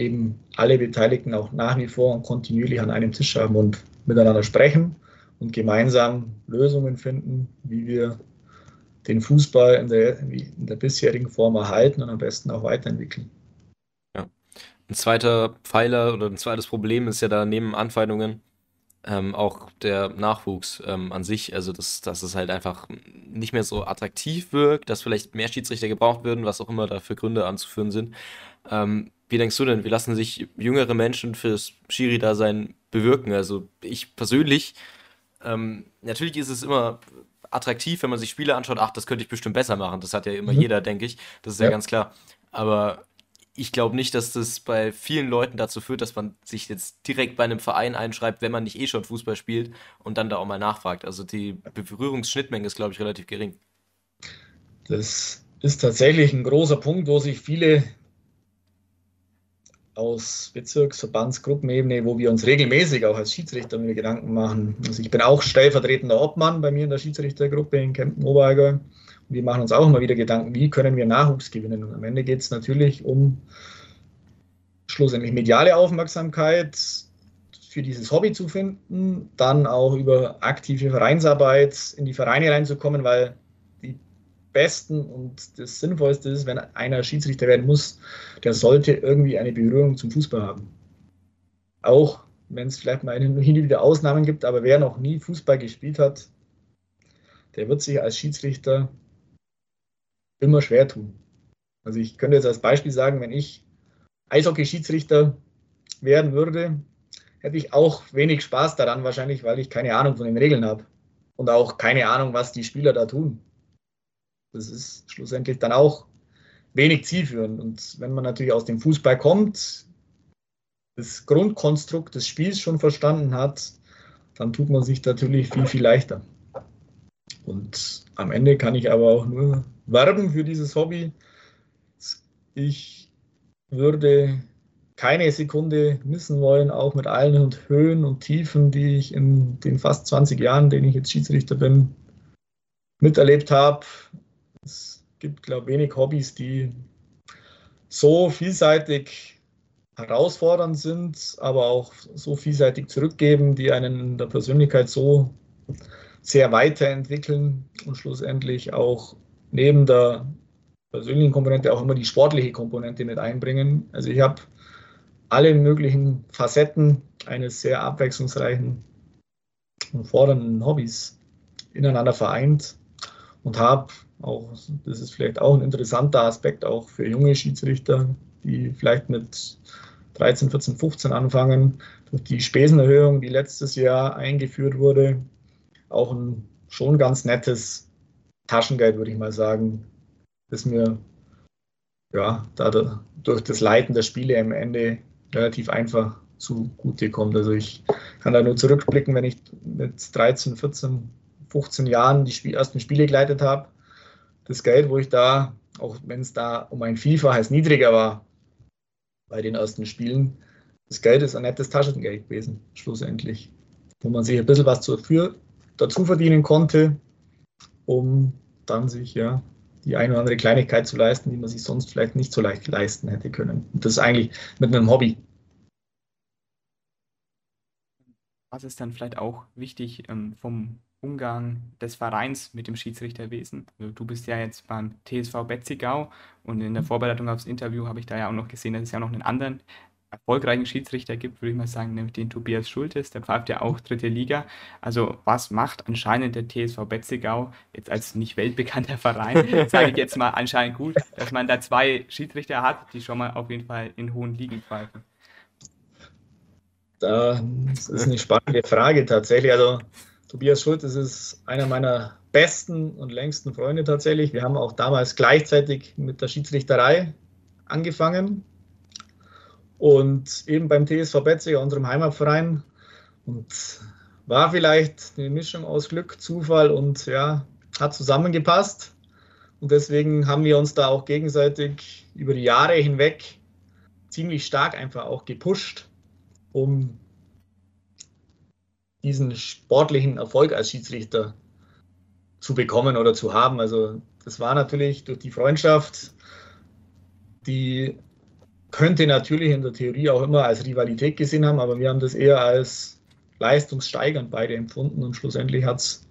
eben alle Beteiligten auch nach wie vor und kontinuierlich an einem Tisch haben und miteinander sprechen und gemeinsam Lösungen finden, wie wir den Fußball in der, in der bisherigen Form erhalten und am besten auch weiterentwickeln. Ja. Ein zweiter Pfeiler oder ein zweites Problem ist ja da neben Anfeindungen ähm, auch der Nachwuchs ähm, an sich. Also, dass, dass es halt einfach nicht mehr so attraktiv wirkt, dass vielleicht mehr Schiedsrichter gebraucht würden, was auch immer da für Gründe anzuführen sind. Ähm, wie denkst du denn, wie lassen sich jüngere Menschen fürs Schiri-Dasein bewirken? Also ich persönlich, ähm, natürlich ist es immer attraktiv, wenn man sich Spiele anschaut, ach, das könnte ich bestimmt besser machen. Das hat ja immer mhm. jeder, denke ich. Das ist ja, ja ganz klar. Aber ich glaube nicht, dass das bei vielen Leuten dazu führt, dass man sich jetzt direkt bei einem Verein einschreibt, wenn man nicht eh schon Fußball spielt und dann da auch mal nachfragt. Also die Berührungsschnittmenge ist, glaube ich, relativ gering. Das ist tatsächlich ein großer Punkt, wo sich viele aus Bezirksverbandsgruppenebene, wo wir uns regelmäßig auch als Schiedsrichter Gedanken machen. Also ich bin auch stellvertretender Obmann bei mir in der Schiedsrichtergruppe in Kempten Oberallgäu wir machen uns auch immer wieder Gedanken, wie können wir Nachwuchs gewinnen. Und am Ende geht es natürlich um schlussendlich mediale Aufmerksamkeit für dieses Hobby zu finden, dann auch über aktive Vereinsarbeit in die Vereine reinzukommen, weil Besten und das Sinnvollste ist, wenn einer Schiedsrichter werden muss, der sollte irgendwie eine Berührung zum Fußball haben. Auch wenn es vielleicht mal hin und wieder Ausnahmen gibt, aber wer noch nie Fußball gespielt hat, der wird sich als Schiedsrichter immer schwer tun. Also ich könnte jetzt als Beispiel sagen, wenn ich Eishockey-Schiedsrichter werden würde, hätte ich auch wenig Spaß daran wahrscheinlich, weil ich keine Ahnung von den Regeln habe und auch keine Ahnung, was die Spieler da tun. Das ist schlussendlich dann auch wenig zielführend. Und wenn man natürlich aus dem Fußball kommt, das Grundkonstrukt des Spiels schon verstanden hat, dann tut man sich natürlich viel, viel leichter. Und am Ende kann ich aber auch nur werben für dieses Hobby. Ich würde keine Sekunde missen wollen, auch mit allen und Höhen und Tiefen, die ich in den fast 20 Jahren, denen ich jetzt Schiedsrichter bin, miterlebt habe. Es gibt, glaube ich, wenig Hobbys, die so vielseitig herausfordernd sind, aber auch so vielseitig zurückgeben, die einen in der Persönlichkeit so sehr weiterentwickeln und schlussendlich auch neben der persönlichen Komponente auch immer die sportliche Komponente mit einbringen. Also ich habe alle möglichen Facetten eines sehr abwechslungsreichen und fordernden Hobbys ineinander vereint und habe auch, das ist vielleicht auch ein interessanter Aspekt auch für junge Schiedsrichter, die vielleicht mit 13, 14, 15 anfangen, durch die Spesenerhöhung, die letztes Jahr eingeführt wurde, auch ein schon ganz nettes Taschengeld, würde ich mal sagen, das mir ja, durch das Leiten der Spiele am Ende relativ einfach zugute kommt. Also ich kann da nur zurückblicken, wenn ich mit 13, 14, 15 Jahren die ersten Spiele geleitet habe. Das Geld, wo ich da, auch wenn es da um ein Vielfaches niedriger war bei den ersten Spielen, das Geld ist ein nettes Taschengeld gewesen, schlussendlich. Wo man sich ein bisschen was dafür, dazu verdienen konnte, um dann sich ja die eine oder andere Kleinigkeit zu leisten, die man sich sonst vielleicht nicht so leicht leisten hätte können. Und das ist eigentlich mit einem Hobby. Was ist dann vielleicht auch wichtig ähm, vom Umgang des Vereins mit dem Schiedsrichterwesen? Also du bist ja jetzt beim TSV Betzigau und in der Vorbereitung aufs Interview habe ich da ja auch noch gesehen, dass es ja noch einen anderen erfolgreichen Schiedsrichter gibt, würde ich mal sagen, nämlich den Tobias Schultes, der pfeift ja auch dritte Liga. Also was macht anscheinend der TSV Betzigau jetzt als nicht weltbekannter Verein, sage ich jetzt mal anscheinend gut, dass man da zwei Schiedsrichter hat, die schon mal auf jeden Fall in hohen Ligen pfeifen? Das ist eine spannende Frage tatsächlich. Also Tobias Schultes ist einer meiner besten und längsten Freunde tatsächlich. Wir haben auch damals gleichzeitig mit der Schiedsrichterei angefangen und eben beim TSV Betziger, unserem Heimatverein. Und war vielleicht eine Mischung aus Glück, Zufall und ja, hat zusammengepasst. Und deswegen haben wir uns da auch gegenseitig über die Jahre hinweg ziemlich stark einfach auch gepusht, um diesen sportlichen Erfolg als Schiedsrichter zu bekommen oder zu haben. Also das war natürlich durch die Freundschaft, die könnte natürlich in der Theorie auch immer als Rivalität gesehen haben, aber wir haben das eher als leistungssteigernd beide empfunden und schlussendlich hat es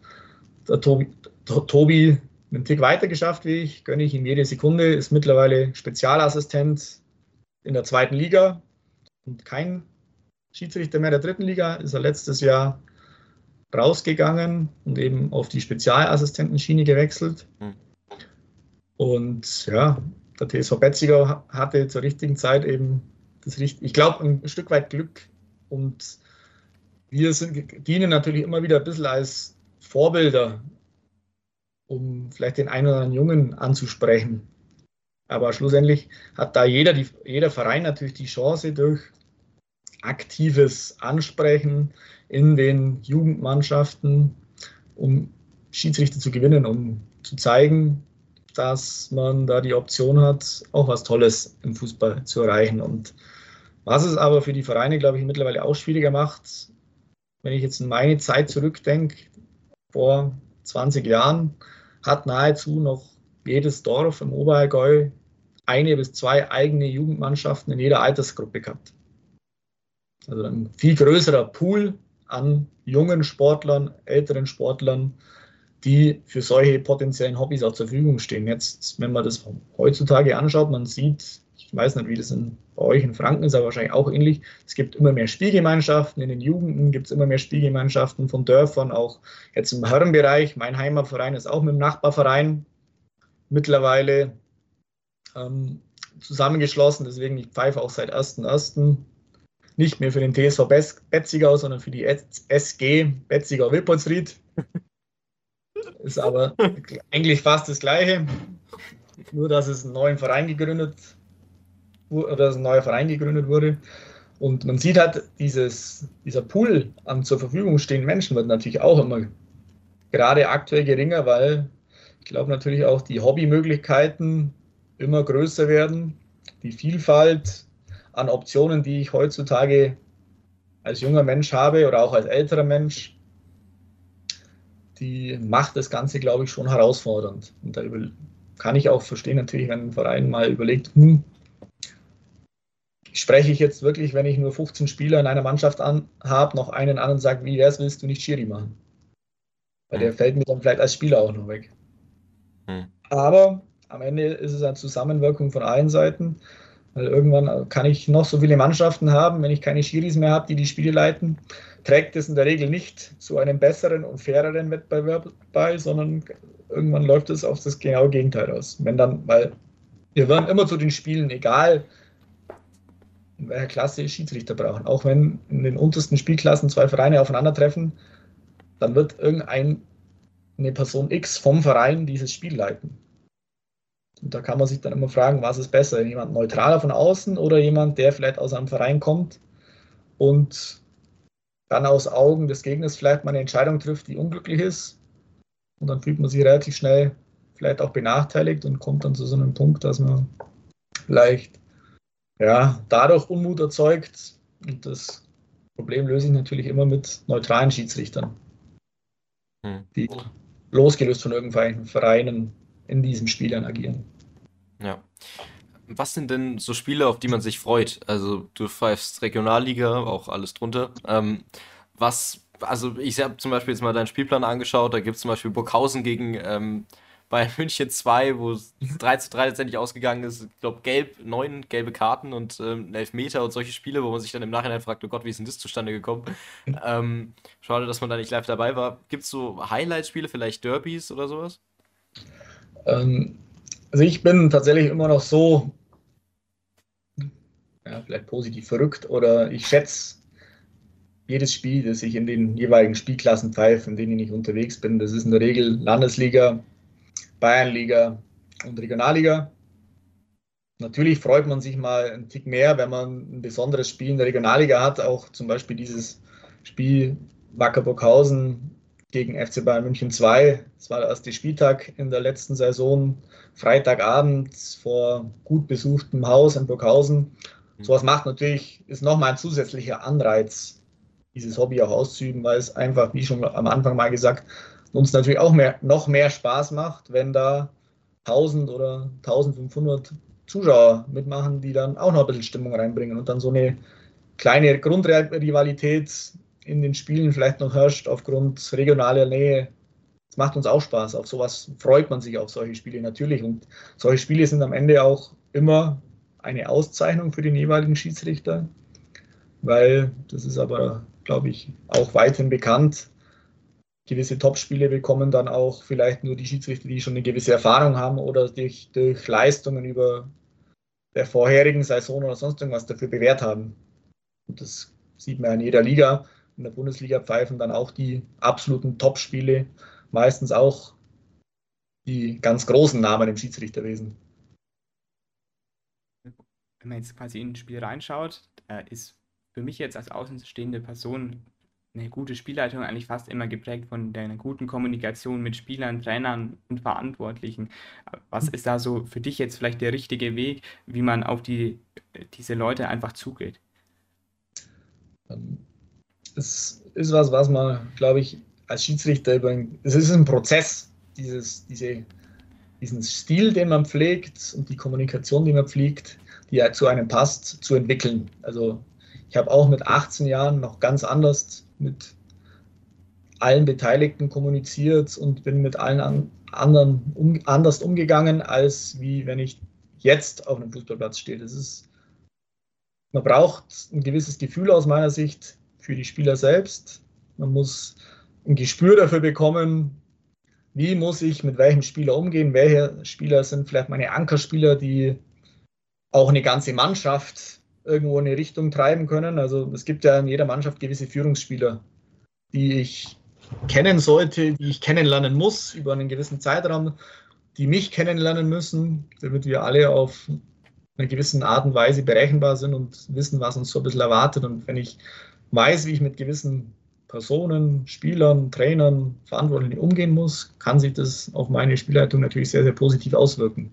der Tobi, der Tobi einen Tick weiter geschafft wie ich, gönne ich ihm jede Sekunde, ist mittlerweile Spezialassistent in der zweiten Liga und kein Schiedsrichter mehr der dritten Liga, ist er letztes Jahr rausgegangen und eben auf die Spezialassistentenschiene gewechselt. Hm. Und ja, der TSV Betziger hatte zur richtigen Zeit eben das richtige, ich glaube, ein Stück weit Glück. Und wir sind, dienen natürlich immer wieder ein bisschen als Vorbilder, um vielleicht den einen oder anderen Jungen anzusprechen. Aber schlussendlich hat da jeder, die, jeder Verein natürlich die Chance durch aktives Ansprechen in den Jugendmannschaften, um Schiedsrichter zu gewinnen, um zu zeigen, dass man da die Option hat, auch was Tolles im Fußball zu erreichen. Und was es aber für die Vereine, glaube ich, mittlerweile auch schwieriger macht, wenn ich jetzt in meine Zeit zurückdenke, vor 20 Jahren, hat nahezu noch jedes Dorf im Oberallgäu eine bis zwei eigene Jugendmannschaften in jeder Altersgruppe gehabt. Also ein viel größerer Pool an jungen Sportlern, älteren Sportlern, die für solche potenziellen Hobbys auch zur Verfügung stehen. Jetzt, wenn man das heutzutage anschaut, man sieht, ich weiß nicht, wie das in, bei euch in Franken ist, aber wahrscheinlich auch ähnlich. Es gibt immer mehr Spielgemeinschaften, in den Jugenden gibt es immer mehr Spielgemeinschaften von Dörfern, auch jetzt im Herrenbereich. Mein Heimatverein ist auch mit dem Nachbarverein mittlerweile ähm, zusammengeschlossen, deswegen ich pfeife auch seit 1.1. nicht mehr für den TSV Betzigau, sondern für die SG Betzigau Wilpolsried. Ist aber eigentlich fast das Gleiche. Nur, dass es einen neuen Verein gegründet oder dass ein neuer Verein gegründet wurde. Und man sieht halt, dieses, dieser Pool an zur Verfügung stehenden Menschen wird natürlich auch immer gerade aktuell geringer, weil ich glaube natürlich auch die Hobbymöglichkeiten immer größer werden. Die Vielfalt an Optionen, die ich heutzutage als junger Mensch habe oder auch als älterer Mensch, die macht das Ganze, glaube ich, schon herausfordernd. Und da kann ich auch verstehen, natürlich, wenn ein Verein mal überlegt, hm, spreche ich jetzt wirklich, wenn ich nur 15 Spieler in einer Mannschaft habe, noch einen an und sage, wie wär's, willst du nicht Schiri machen? Weil der hm. fällt mir dann vielleicht als Spieler auch noch weg. Hm. Aber am Ende ist es eine Zusammenwirkung von allen Seiten. Weil irgendwann kann ich noch so viele Mannschaften haben, wenn ich keine Schiris mehr habe, die die Spiele leiten, trägt es in der Regel nicht zu einem besseren und faireren Wettbewerb bei, sondern irgendwann läuft es auf das genaue Gegenteil aus. Wenn dann, weil wir werden immer zu den Spielen, egal in welcher Klasse, Schiedsrichter brauchen. Auch wenn in den untersten Spielklassen zwei Vereine aufeinandertreffen, dann wird irgendeine Person X vom Verein dieses Spiel leiten. Und da kann man sich dann immer fragen, was ist besser? Jemand neutraler von außen oder jemand, der vielleicht aus einem Verein kommt und dann aus Augen des Gegners vielleicht mal eine Entscheidung trifft, die unglücklich ist. Und dann fühlt man sich relativ schnell vielleicht auch benachteiligt und kommt dann zu so einem Punkt, dass man vielleicht ja, dadurch Unmut erzeugt. Und das Problem löse ich natürlich immer mit neutralen Schiedsrichtern, hm. die losgelöst von irgendwelchen Vereinen in diesen Spielern agieren. Ja. Was sind denn so Spiele, auf die man sich freut? Also du pfeifst Regionalliga, auch alles drunter. Ähm, was, also ich habe zum Beispiel jetzt mal deinen Spielplan angeschaut, da gibt es zum Beispiel Burghausen gegen ähm, Bayern München 2, wo es 3 zu 3 letztendlich ausgegangen ist. Ich glaube, gelb, neun gelbe Karten und ähm, Elfmeter und solche Spiele, wo man sich dann im Nachhinein fragt, oh Gott, wie ist denn das zustande gekommen? ähm, schade, dass man da nicht live dabei war. Gibt es so Highlight-Spiele, vielleicht Derbys oder sowas? Ähm, also ich bin tatsächlich immer noch so, ja, vielleicht positiv verrückt oder ich schätze jedes Spiel, das ich in den jeweiligen Spielklassen pfeife, in denen ich unterwegs bin. Das ist in der Regel Landesliga, Bayernliga und Regionalliga. Natürlich freut man sich mal einen Tick mehr, wenn man ein besonderes Spiel in der Regionalliga hat. Auch zum Beispiel dieses Spiel Wacker Burghausen gegen FC Bayern München 2. Das war der erste Spieltag in der letzten Saison. Freitagabend vor gut besuchtem Haus in Burghausen. Mhm. Sowas macht natürlich, ist nochmal ein zusätzlicher Anreiz, dieses Hobby auch auszuüben, weil es einfach, wie schon am Anfang mal gesagt, uns natürlich auch mehr, noch mehr Spaß macht, wenn da 1000 oder 1500 Zuschauer mitmachen, die dann auch noch ein bisschen Stimmung reinbringen und dann so eine kleine Grundrivalität in den Spielen vielleicht noch herrscht aufgrund regionaler Nähe. Es macht uns auch Spaß. Auf sowas freut man sich auf solche Spiele natürlich. Und solche Spiele sind am Ende auch immer eine Auszeichnung für den jeweiligen Schiedsrichter, weil das ist aber, glaube ich, auch weiterhin bekannt. Gewisse Topspiele bekommen dann auch vielleicht nur die Schiedsrichter, die schon eine gewisse Erfahrung haben oder durch, durch Leistungen über der vorherigen Saison oder sonst irgendwas dafür bewährt haben. Und das sieht man in jeder Liga in der Bundesliga pfeifen dann auch die absoluten Top-Spiele, meistens auch die ganz großen Namen im Schiedsrichterwesen. Wenn man jetzt quasi in ein Spiel reinschaut, ist für mich jetzt als außenstehende Person eine gute Spielleitung eigentlich fast immer geprägt von der guten Kommunikation mit Spielern, Trainern und Verantwortlichen. Was ist da so für dich jetzt vielleicht der richtige Weg, wie man auf die, diese Leute einfach zugeht? Es ist was, was man, glaube ich, als Schiedsrichter über. Es ist ein Prozess, dieses, diese, diesen Stil, den man pflegt und die Kommunikation, die man pflegt, die zu einem passt, zu entwickeln. Also ich habe auch mit 18 Jahren noch ganz anders mit allen Beteiligten kommuniziert und bin mit allen an, anderen um, anders umgegangen, als wie wenn ich jetzt auf einem Fußballplatz stehe. Das ist, man braucht ein gewisses Gefühl aus meiner Sicht für die Spieler selbst. Man muss ein Gespür dafür bekommen, wie muss ich mit welchem Spieler umgehen, welche Spieler sind vielleicht meine Ankerspieler, die auch eine ganze Mannschaft irgendwo in eine Richtung treiben können. Also es gibt ja in jeder Mannschaft gewisse Führungsspieler, die ich kennen sollte, die ich kennenlernen muss über einen gewissen Zeitraum, die mich kennenlernen müssen, damit wir alle auf einer gewissen Art und Weise berechenbar sind und wissen, was uns so ein bisschen erwartet. Und wenn ich weiß, wie ich mit gewissen Personen, Spielern, Trainern, Verantwortlichen umgehen muss, kann sich das auf meine Spielleitung natürlich sehr, sehr positiv auswirken.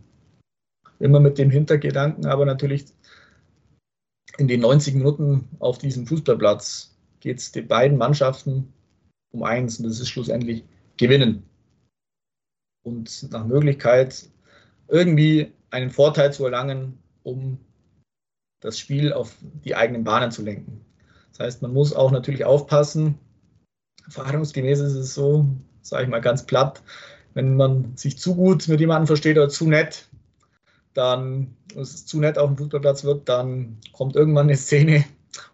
Immer mit dem Hintergedanken, aber natürlich in den 90 Minuten auf diesem Fußballplatz geht es den beiden Mannschaften um eins und das ist schlussendlich gewinnen. Und nach Möglichkeit irgendwie einen Vorteil zu erlangen, um das Spiel auf die eigenen Bahnen zu lenken. Das heißt, man muss auch natürlich aufpassen. Erfahrungsgemäß ist es so, sage ich mal ganz platt, wenn man sich zu gut mit jemandem versteht oder zu nett, dann es zu nett auf dem Fußballplatz wird, dann kommt irgendwann eine Szene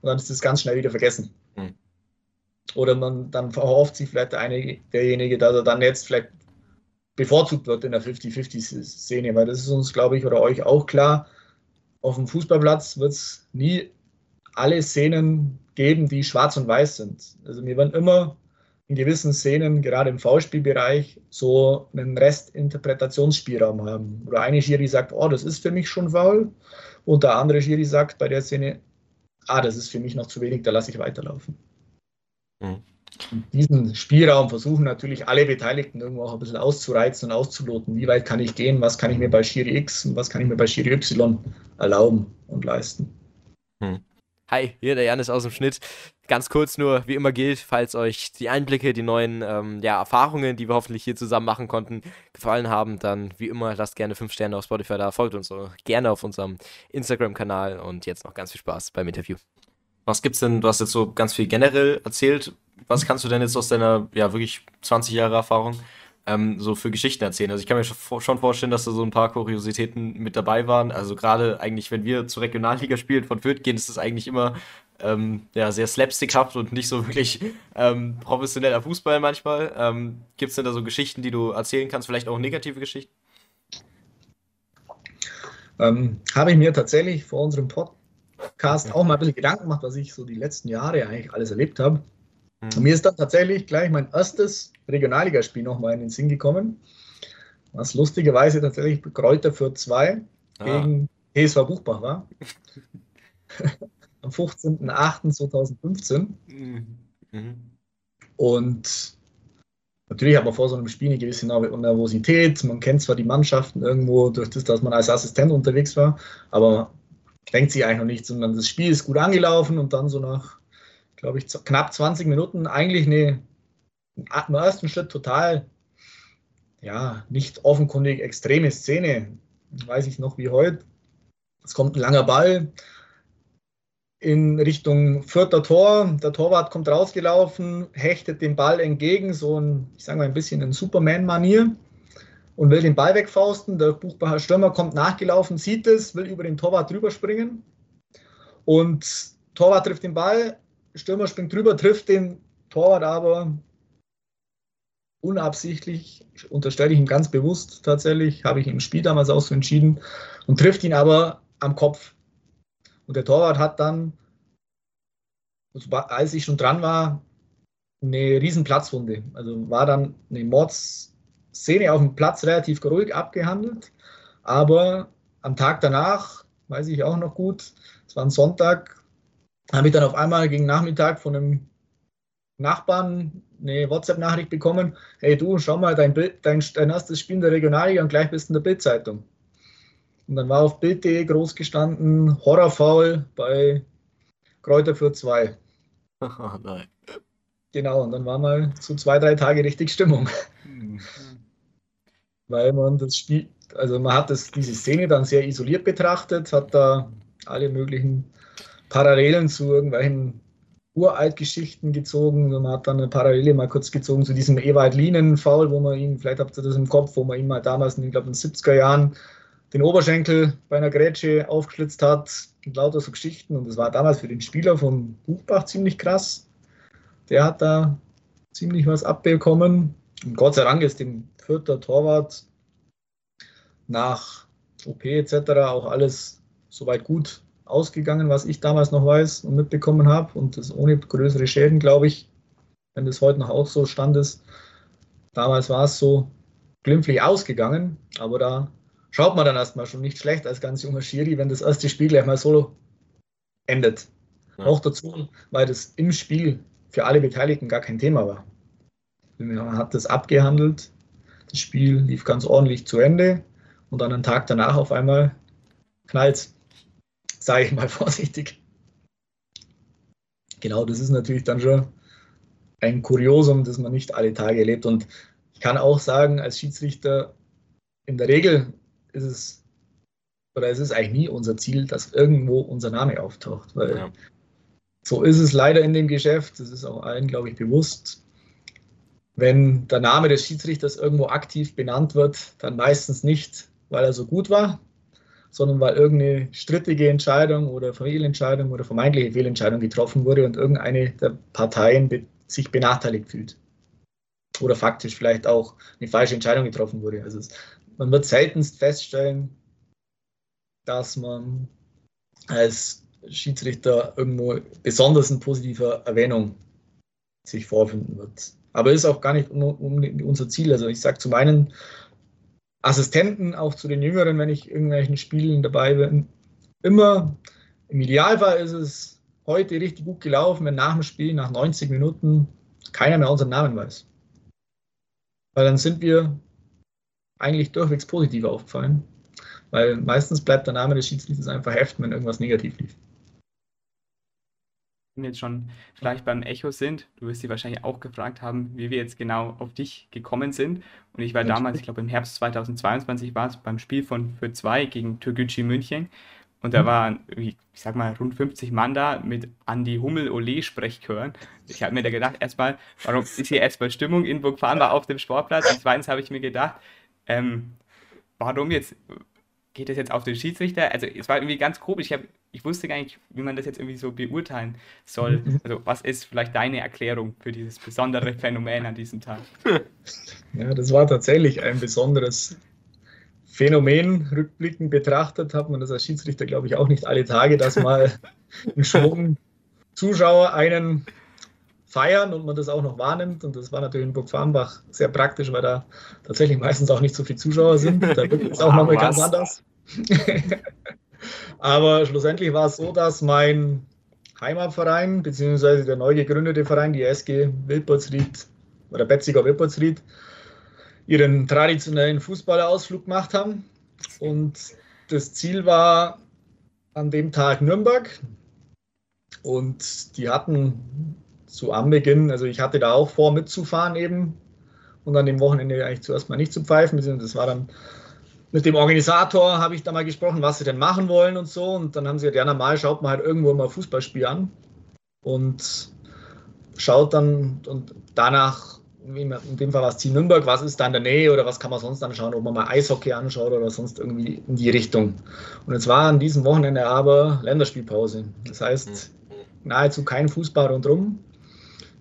und dann ist das ganz schnell wieder vergessen. Mhm. Oder man dann verhofft sich vielleicht eine, derjenige, dass er dann jetzt vielleicht bevorzugt wird in der 50-50-Szene, weil das ist uns, glaube ich, oder euch auch klar. Auf dem Fußballplatz wird es nie alle Szenen geben, die schwarz und weiß sind. Also wir werden immer in gewissen Szenen, gerade im V-Spielbereich, so einen Restinterpretationsspielraum haben. Oder eine Schiri sagt, oh, das ist für mich schon faul. Und der andere Schiri sagt bei der Szene, ah, das ist für mich noch zu wenig, da lasse ich weiterlaufen. Mhm. Diesen Spielraum versuchen natürlich alle Beteiligten irgendwo auch ein bisschen auszureizen und auszuloten. Wie weit kann ich gehen? Was kann ich mir bei Schiri X und was kann ich mir bei Schiri Y erlauben und leisten? Hm. Hi, hier der Janis aus dem Schnitt. Ganz kurz nur, wie immer gilt, falls euch die Einblicke, die neuen ähm, ja, Erfahrungen, die wir hoffentlich hier zusammen machen konnten, gefallen haben, dann wie immer lasst gerne 5 Sterne auf Spotify da, folgt uns so gerne auf unserem Instagram-Kanal und jetzt noch ganz viel Spaß beim Interview. Was gibt's denn, du hast jetzt so ganz viel generell erzählt, was kannst du denn jetzt aus deiner, ja, wirklich 20 Jahre Erfahrung ähm, so für Geschichten erzählen? Also ich kann mir schon vorstellen, dass da so ein paar Kuriositäten mit dabei waren. Also gerade eigentlich, wenn wir zur Regionalliga spielen von Fürth gehen, ist es eigentlich immer ähm, ja, sehr slapstickhaft und nicht so wirklich ähm, professioneller Fußball manchmal. Ähm, Gibt es denn da so Geschichten, die du erzählen kannst, vielleicht auch negative Geschichten? Ähm, habe ich mir tatsächlich vor unserem Podcast auch mal ein bisschen Gedanken gemacht, was ich so die letzten Jahre eigentlich alles erlebt habe. Mhm. Mir ist dann tatsächlich gleich mein erstes Regionalligaspiel nochmal in den Sinn gekommen. Was lustigerweise tatsächlich Kräuter für zwei ah. gegen PSV Buchbach war. Am 15.08.2015. Mhm. mhm. Und natürlich hat man vor so einem Spiel eine gewisse Nervosität. Man kennt zwar die Mannschaften irgendwo durch das, dass man als Assistent unterwegs war, aber man denkt sich eigentlich noch nichts. sondern das Spiel ist gut angelaufen und dann so nach glaube ich, knapp 20 Minuten eigentlich eine, im ersten Schritt total, ja, nicht offenkundig extreme Szene. Weiß ich noch wie heute. Es kommt ein langer Ball in Richtung vierter Tor. Der Torwart kommt rausgelaufen, hechtet den Ball entgegen, so ein, ich sage mal, ein bisschen in Superman-Manier und will den Ball wegfausten. Der Buchbacher Stürmer kommt nachgelaufen, sieht es, will über den Torwart drüber springen und Torwart trifft den Ball, Stürmer springt drüber, trifft den Torwart aber unabsichtlich, unterstelle ich ihm ganz bewusst tatsächlich, habe ich im Spiel damals auch so entschieden und trifft ihn aber am Kopf. Und der Torwart hat dann, als ich schon dran war, eine riesen Platzwunde. Also war dann eine Mordsszene auf dem Platz relativ ruhig abgehandelt, aber am Tag danach, weiß ich auch noch gut, es war ein Sonntag, habe ich dann auf einmal gegen Nachmittag von einem Nachbarn eine WhatsApp-Nachricht bekommen, hey du, schau mal, dein, Bild, dein, dein erstes Spiel in der Regionalliga und gleich bist du in der Bildzeitung. Und dann war auf Bild.de groß gestanden, Horrorfaul bei Kräuter für zwei. Oh, nein. Genau, und dann war mal so zwei, drei Tage richtig Stimmung. weil man das Spiel, also man hat das, diese Szene dann sehr isoliert betrachtet, hat da alle möglichen Parallelen zu irgendwelchen Uraltgeschichten gezogen. Man hat dann eine Parallele mal kurz gezogen zu diesem Ewald Lienen-Foul, wo man ihn, vielleicht habt ihr das im Kopf, wo man ihn mal damals, in, ich glaube, in den 70er Jahren den Oberschenkel bei einer Grätsche aufgeschlitzt hat und lauter so Geschichten. Und das war damals für den Spieler von Buchbach ziemlich krass. Der hat da ziemlich was abbekommen. Und Gott sei Dank ist dem vierter Torwart nach OP etc. auch alles soweit gut ausgegangen, was ich damals noch weiß und mitbekommen habe. Und das ohne größere Schäden, glaube ich, wenn das heute noch auch so stand ist. Damals war es so glimpflich ausgegangen, aber da schaut man dann erstmal schon nicht schlecht als ganz junger Schiri, wenn das erste Spiel gleich mal so endet. Ja. Auch dazu, weil das im Spiel für alle Beteiligten gar kein Thema war. Man hat das abgehandelt, das Spiel lief ganz ordentlich zu Ende und dann einen Tag danach auf einmal knallt sage ich mal vorsichtig. Genau, das ist natürlich dann schon ein Kuriosum, das man nicht alle Tage erlebt. Und ich kann auch sagen, als Schiedsrichter, in der Regel ist es, oder es ist eigentlich nie unser Ziel, dass irgendwo unser Name auftaucht. Weil ja. so ist es leider in dem Geschäft, das ist auch allen, glaube ich, bewusst. Wenn der Name des Schiedsrichters irgendwo aktiv benannt wird, dann meistens nicht, weil er so gut war, sondern weil irgendeine strittige Entscheidung oder Fehlentscheidung oder vermeintliche Fehlentscheidung getroffen wurde und irgendeine der Parteien be sich benachteiligt fühlt. Oder faktisch vielleicht auch eine falsche Entscheidung getroffen wurde. Also es, man wird seltenst feststellen, dass man als Schiedsrichter irgendwo besonders in positiver Erwähnung sich vorfinden wird. Aber ist auch gar nicht unser Ziel. Also ich sage zu meinen Assistenten, auch zu den Jüngeren, wenn ich irgendwelchen Spielen dabei bin. Immer im Idealfall ist es heute richtig gut gelaufen, wenn nach dem Spiel, nach 90 Minuten, keiner mehr unseren Namen weiß. Weil dann sind wir eigentlich durchwegs positiv aufgefallen. Weil meistens bleibt der Name des Schiedsrichters einfach heften, wenn irgendwas negativ lief jetzt schon vielleicht beim Echo sind, du wirst sie wahrscheinlich auch gefragt haben, wie wir jetzt genau auf dich gekommen sind. Und ich war damals, ich glaube im Herbst 2022 war es beim Spiel von für zwei gegen Türkgücü München. Und da mhm. waren, ich sag mal, rund 50 Mann da mit Andy Hummel Ole Sprechchören. Ich habe mir da gedacht, erstmal, warum ist hier erstmal Stimmung in Burgfarnbach auf dem Sportplatz? Und zweitens habe ich mir gedacht, ähm, warum jetzt geht das jetzt auf den Schiedsrichter? Also es war irgendwie ganz komisch. Ich, hab, ich wusste gar nicht, wie man das jetzt irgendwie so beurteilen soll. Mhm. Also was ist vielleicht deine Erklärung für dieses besondere Phänomen an diesem Tag? Ja, das war tatsächlich ein besonderes Phänomen. Rückblickend betrachtet hat man das als Schiedsrichter, glaube ich, auch nicht alle Tage, dass mal ein Schwung Zuschauer einen feiern und man das auch noch wahrnimmt. Und das war natürlich in Burg Farmbach sehr praktisch, weil da tatsächlich meistens auch nicht so viele Zuschauer sind. Da wird es auch nochmal ganz anders. Aber schlussendlich war es so, dass mein Heimatverein, beziehungsweise der neu gegründete Verein, die SG Wilpertsried oder Betziger Wilpertsried, ihren traditionellen Fußballausflug gemacht haben. Und das Ziel war an dem Tag Nürnberg. Und die hatten zu Anbeginn, also ich hatte da auch vor mitzufahren eben und an dem Wochenende eigentlich zuerst mal nicht zu pfeifen, das war dann mit dem Organisator habe ich da mal gesprochen, was sie denn machen wollen und so und dann haben sie gesagt, ja normal schaut man halt irgendwo mal Fußballspiel an und schaut dann und danach, in dem Fall war es Team Nürnberg, was ist da in der Nähe oder was kann man sonst anschauen, ob man mal Eishockey anschaut oder sonst irgendwie in die Richtung. Und jetzt war an diesem Wochenende aber Länderspielpause. Das heißt, mhm. nahezu kein Fußball rundherum.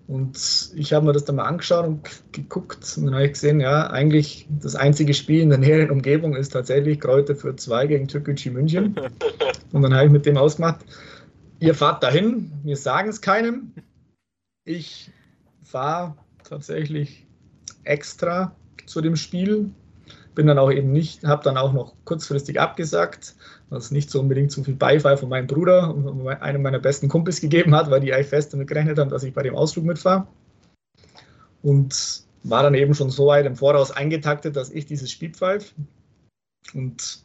Und ich habe mir das dann mal angeschaut und geguckt und dann habe ich gesehen, ja, eigentlich das einzige Spiel in der näheren Umgebung ist tatsächlich Kräuter für zwei gegen Türkgücü München. Und dann habe ich mit dem ausgemacht, ihr fahrt dahin, wir sagen es keinem. Ich fahre tatsächlich extra zu dem Spiel. Bin dann auch eben nicht, habe dann auch noch kurzfristig abgesagt, was nicht so unbedingt so viel Beifall von meinem Bruder und einem meiner besten Kumpels gegeben hat, weil die eigentlich fest damit gerechnet haben, dass ich bei dem Ausflug mitfahre. Und war dann eben schon so weit im Voraus eingetaktet, dass ich dieses Spiel pfeife. Und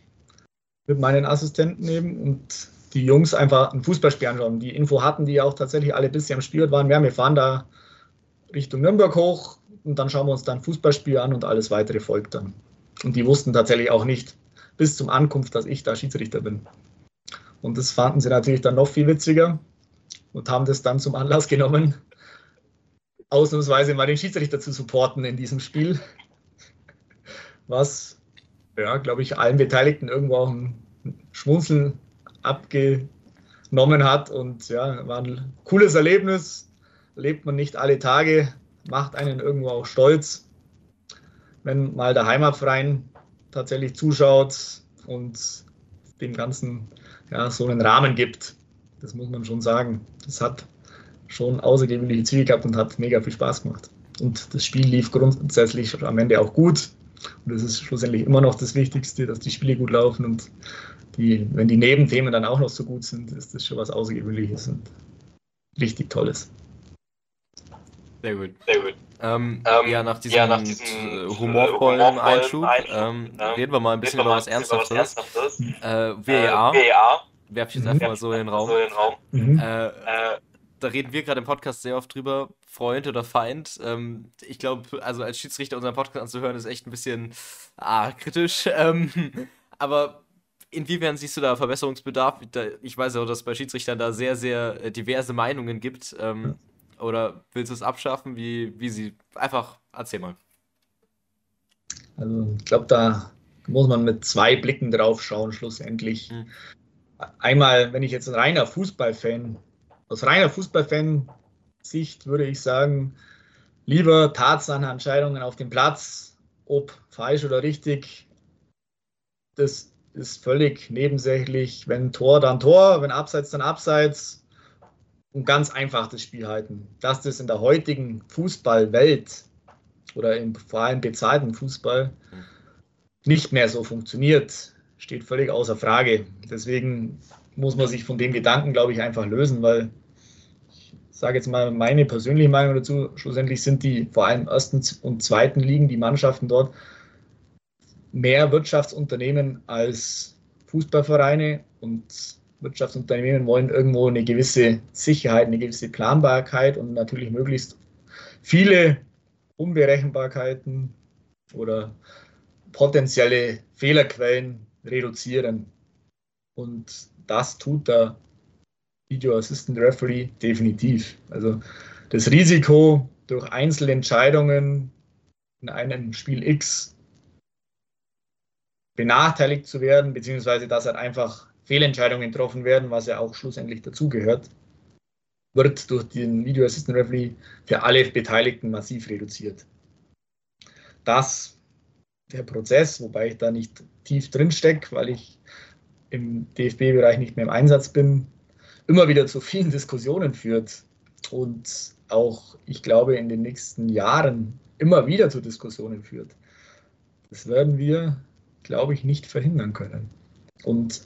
mit meinen Assistenten eben und die Jungs einfach ein Fußballspiel anschauen. Die Info hatten die auch tatsächlich alle bis sie am Spiel waren. Ja, wir fahren da Richtung Nürnberg hoch und dann schauen wir uns dann Fußballspiel an und alles weitere folgt dann. Und die wussten tatsächlich auch nicht bis zum Ankunft, dass ich da Schiedsrichter bin. Und das fanden sie natürlich dann noch viel witziger und haben das dann zum Anlass genommen, ausnahmsweise mal den Schiedsrichter zu supporten in diesem Spiel. Was, ja, glaube ich, allen Beteiligten irgendwo auch ein Schmunzeln abgenommen hat. Und ja, war ein cooles Erlebnis. Lebt man nicht alle Tage, macht einen irgendwo auch stolz, wenn mal der Heimatverein tatsächlich zuschaut und dem Ganzen ja, so einen Rahmen gibt. Das muss man schon sagen. Das hat schon außergewöhnliche Züge gehabt und hat mega viel Spaß gemacht. Und das Spiel lief grundsätzlich am Ende auch gut. Und das ist schlussendlich immer noch das Wichtigste, dass die Spiele gut laufen. Und die, wenn die Nebenthemen dann auch noch so gut sind, ist das schon was Außergewöhnliches und richtig Tolles. Sehr gut. Sehr gut. Ähm, ähm, ja, nach diesem, ja, nach diesem äh, humorvollen, humorvollen Einschub, Einschub ähm, ähm, reden wir mal ein bisschen über was Ernsthaftes. Äh, WEA. Äh, Werf ich jetzt mhm. einfach mal so in den Raum. So in den Raum. Mhm. Äh, äh da reden wir gerade im Podcast sehr oft drüber, Freund oder Feind. Ähm, ich glaube, also als Schiedsrichter unseren Podcast anzuhören, ist echt ein bisschen ah, kritisch. Ähm, aber inwiefern siehst du da Verbesserungsbedarf? Ich weiß auch, dass es bei Schiedsrichtern da sehr, sehr äh, diverse Meinungen gibt. Ähm, oder willst du es abschaffen? Wie, wie sie. Einfach erzähl mal. Also, ich glaube, da muss man mit zwei Blicken drauf schauen, schlussendlich. Hm. Einmal, wenn ich jetzt ein reiner Fußballfan aus reiner Fußballfan-Sicht würde ich sagen, lieber Tatsachenentscheidungen auf dem Platz, ob falsch oder richtig, das ist völlig nebensächlich. Wenn Tor, dann Tor, wenn Abseits, dann Abseits und ganz einfach das Spiel halten. Dass das in der heutigen Fußballwelt oder im vor allem bezahlten Fußball nicht mehr so funktioniert, steht völlig außer Frage. Deswegen muss man sich von dem Gedanken, glaube ich, einfach lösen, weil ich sage jetzt mal meine persönliche Meinung dazu, schlussendlich sind die vor allem ersten und zweiten Ligen, die Mannschaften dort, mehr Wirtschaftsunternehmen als Fußballvereine und Wirtschaftsunternehmen wollen irgendwo eine gewisse Sicherheit, eine gewisse Planbarkeit und natürlich möglichst viele Unberechenbarkeiten oder potenzielle Fehlerquellen reduzieren. Und das tut der Video Assistant Referee definitiv. Also das Risiko durch Einzelentscheidungen in einem Spiel X benachteiligt zu werden, beziehungsweise dass halt einfach Fehlentscheidungen getroffen werden, was ja auch schlussendlich dazugehört, wird durch den Video Assistant Referee für alle Beteiligten massiv reduziert. Das der Prozess, wobei ich da nicht tief drin stecke, weil ich im DFB-Bereich nicht mehr im Einsatz bin, immer wieder zu vielen Diskussionen führt und auch, ich glaube, in den nächsten Jahren immer wieder zu Diskussionen führt. Das werden wir, glaube ich, nicht verhindern können. Und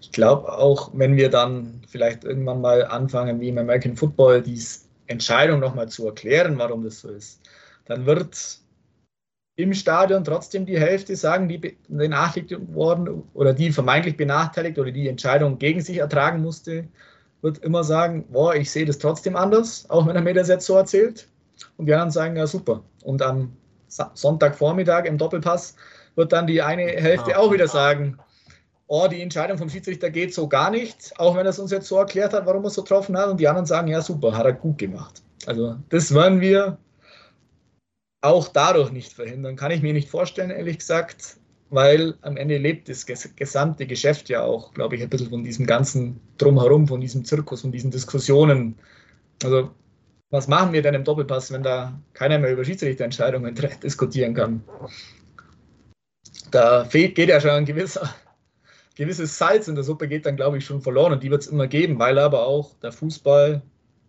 ich glaube auch, wenn wir dann vielleicht irgendwann mal anfangen, wie im American Football, diese Entscheidung nochmal zu erklären, warum das so ist, dann wird im Stadion trotzdem die Hälfte sagen, die benachrichtigt worden oder die vermeintlich benachteiligt oder die Entscheidung gegen sich ertragen musste, wird immer sagen, boah, ich sehe das trotzdem anders, auch wenn er mir das jetzt so erzählt. Und die anderen sagen, ja super. Und am Sonntagvormittag im Doppelpass wird dann die eine Hälfte auch wieder sagen, oh, die Entscheidung vom Schiedsrichter geht so gar nicht, auch wenn er es uns jetzt so erklärt hat, warum er es so getroffen hat. Und die anderen sagen, ja super, hat er gut gemacht. Also das werden wir auch dadurch nicht verhindern. Kann ich mir nicht vorstellen, ehrlich gesagt, weil am Ende lebt das gesamte Geschäft ja auch, glaube ich, ein bisschen von diesem ganzen Drumherum, von diesem Zirkus, von diesen Diskussionen. Also, was machen wir denn im Doppelpass, wenn da keiner mehr über Schiedsrichterentscheidungen diskutieren kann? Da fehlt, geht ja schon ein gewisser, gewisses Salz in der Suppe, geht dann, glaube ich, schon verloren und die wird es immer geben, weil aber auch der Fußball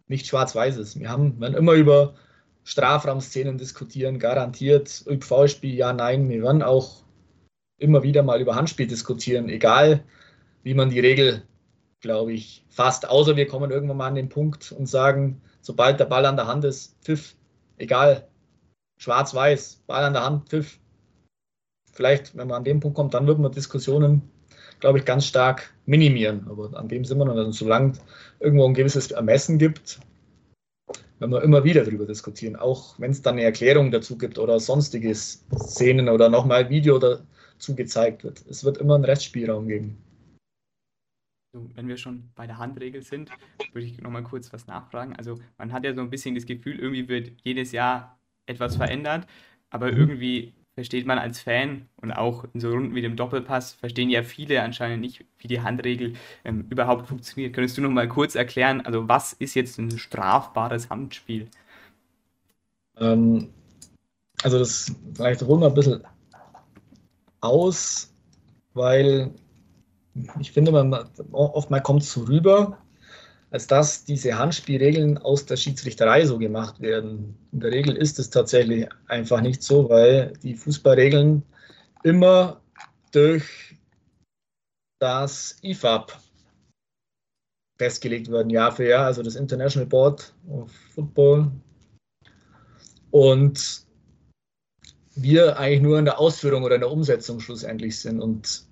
nicht schwarz-weiß ist. Wir haben, werden immer über Strafraumszenen diskutieren, garantiert. ÖPV-Spiel, ja, nein. Wir werden auch immer wieder mal über Handspiel diskutieren, egal wie man die Regel, glaube ich, fasst. Außer wir kommen irgendwann mal an den Punkt und sagen, sobald der Ball an der Hand ist, Pfiff, egal, schwarz-weiß, Ball an der Hand, Pfiff. Vielleicht, wenn man an den Punkt kommt, dann wird man Diskussionen, glaube ich, ganz stark minimieren. Aber an dem sind wir noch. Also, solange irgendwo ein gewisses Ermessen gibt, wenn wir immer wieder darüber diskutieren, auch wenn es dann eine Erklärung dazu gibt oder sonstige Szenen oder nochmal Video dazu gezeigt wird. Es wird immer einen Restspielraum geben. wenn wir schon bei der Handregel sind, würde ich nochmal kurz was nachfragen. Also man hat ja so ein bisschen das Gefühl, irgendwie wird jedes Jahr etwas verändert, aber mhm. irgendwie versteht man als Fan und auch in so Runden wie dem Doppelpass verstehen ja viele anscheinend nicht, wie die Handregel ähm, überhaupt funktioniert. Könntest du noch mal kurz erklären, also was ist jetzt ein strafbares Handspiel? Ähm, also das vielleicht holen wir ein bisschen aus, weil ich finde, man, oftmals kommt es so rüber, als dass diese Handspielregeln aus der Schiedsrichterei so gemacht werden. In der Regel ist es tatsächlich einfach nicht so, weil die Fußballregeln immer durch das IFAB festgelegt werden, Jahr für Jahr, also das International Board of Football. Und wir eigentlich nur in der Ausführung oder in der Umsetzung schlussendlich sind. Und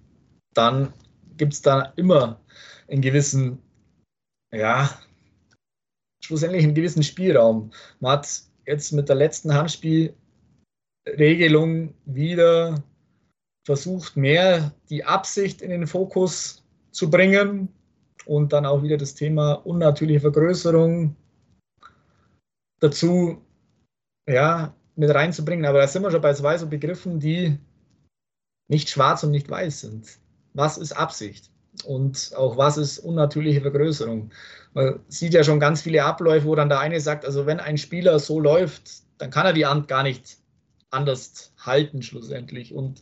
dann gibt es da immer einen gewissen ja, schlussendlich einen gewissen Spielraum. Man hat jetzt mit der letzten Handspielregelung wieder versucht, mehr die Absicht in den Fokus zu bringen und dann auch wieder das Thema unnatürliche Vergrößerung dazu ja, mit reinzubringen. Aber da sind wir schon bei zwei so Begriffen, die nicht schwarz und nicht weiß sind. Was ist Absicht? Und auch was ist unnatürliche Vergrößerung. Man sieht ja schon ganz viele Abläufe, wo dann der eine sagt, also wenn ein Spieler so läuft, dann kann er die Hand gar nicht anders halten schlussendlich und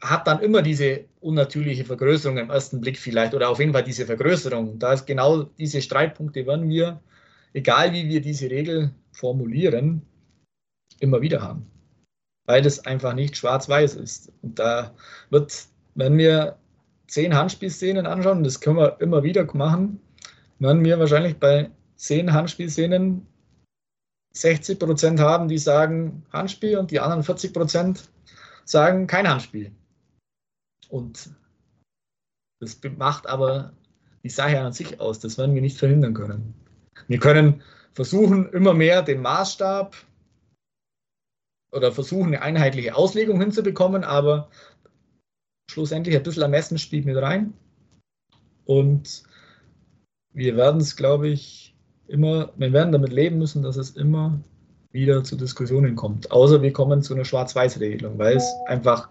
hat dann immer diese unnatürliche Vergrößerung im ersten Blick vielleicht oder auf jeden Fall diese Vergrößerung. Da ist genau diese Streitpunkte werden wir, egal wie wir diese Regel formulieren, immer wieder haben, weil das einfach nicht schwarz-weiß ist. Und da wird, wenn wir zehn Handspielszenen anschauen, das können wir immer wieder machen, werden wir wahrscheinlich bei zehn Handspielszenen 60 Prozent haben, die sagen Handspiel und die anderen 40 Prozent sagen kein Handspiel. Und das macht aber die Sache an sich aus. Das werden wir nicht verhindern können. Wir können versuchen, immer mehr den Maßstab oder versuchen, eine einheitliche Auslegung hinzubekommen, aber schlussendlich ein bisschen Ermessen spielt mit rein. Und wir werden es, glaube ich, immer, wir werden damit leben müssen, dass es immer wieder zu Diskussionen kommt. Außer wir kommen zu einer Schwarz-Weiß-Regelung, weil es einfach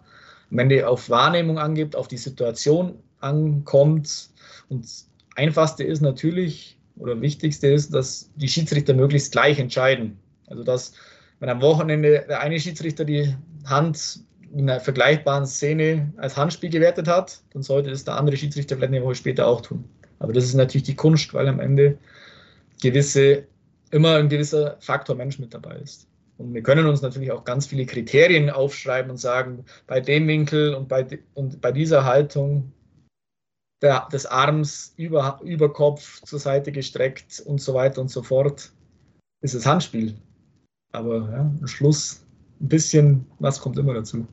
am Ende auf Wahrnehmung angibt, auf die Situation ankommt. Und das Einfachste ist natürlich, oder Wichtigste ist, dass die Schiedsrichter möglichst gleich entscheiden. Also dass, wenn am Wochenende der eine Schiedsrichter die Hand in einer vergleichbaren Szene als Handspiel gewertet hat, dann sollte es der andere Schiedsrichter vielleicht eine Woche später auch tun. Aber das ist natürlich die Kunst, weil am Ende gewisse, immer ein gewisser Faktor Mensch mit dabei ist. Und wir können uns natürlich auch ganz viele Kriterien aufschreiben und sagen, bei dem Winkel und bei, und bei dieser Haltung der, des Arms über, über Kopf zur Seite gestreckt und so weiter und so fort ist es Handspiel. Aber ja, am Schluss ein bisschen was kommt immer dazu.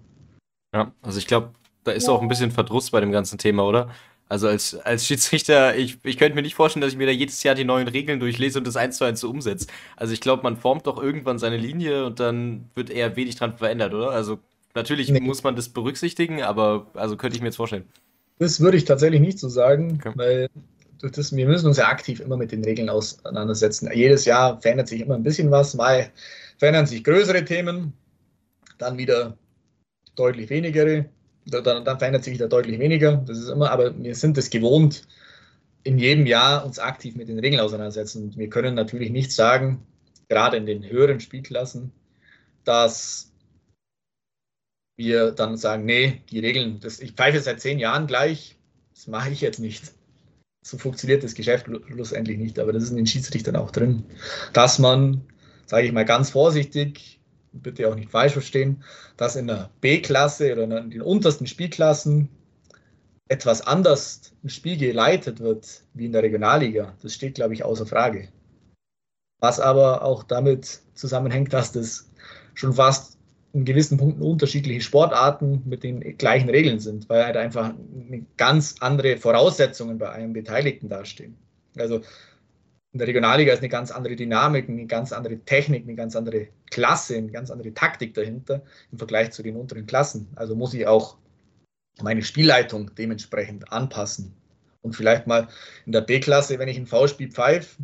Ja, also ich glaube, da ist auch ein bisschen Verdruss bei dem ganzen Thema, oder? Also als, als Schiedsrichter, ich, ich könnte mir nicht vorstellen, dass ich mir da jedes Jahr die neuen Regeln durchlese und das eins zu eins so umsetze. Also ich glaube, man formt doch irgendwann seine Linie und dann wird eher wenig dran verändert, oder? Also natürlich nee. muss man das berücksichtigen, aber also könnte ich mir jetzt vorstellen. Das würde ich tatsächlich nicht so sagen, okay. weil das, wir müssen uns ja aktiv immer mit den Regeln auseinandersetzen. Jedes Jahr verändert sich immer ein bisschen was, mal verändern sich größere Themen, dann wieder deutlich weniger, dann, dann verändert sich wieder deutlich weniger. Das ist immer, aber wir sind es gewohnt, in jedem Jahr uns aktiv mit den Regeln auseinandersetzen. Wir können natürlich nicht sagen, gerade in den höheren Spielklassen, dass wir dann sagen, nee, die Regeln, das, ich pfeife seit zehn Jahren gleich, das mache ich jetzt nicht. So funktioniert das Geschäft schlussendlich nicht, aber das ist in den Schiedsrichtern auch drin, dass man, sage ich mal ganz vorsichtig, bitte auch nicht falsch verstehen, dass in der B-Klasse oder in den untersten Spielklassen etwas anders ein Spiel geleitet wird wie in der Regionalliga. Das steht, glaube ich, außer Frage. Was aber auch damit zusammenhängt, dass das schon fast in gewissen Punkten unterschiedliche Sportarten mit den gleichen Regeln sind, weil halt einfach ganz andere Voraussetzungen bei einem Beteiligten dastehen. Also in der Regionalliga ist eine ganz andere Dynamik, eine ganz andere Technik, eine ganz andere Klasse, eine ganz andere Taktik dahinter im Vergleich zu den unteren Klassen. Also muss ich auch meine Spielleitung dementsprechend anpassen. Und vielleicht mal in der B-Klasse, wenn ich ein V-Spiel pfeife,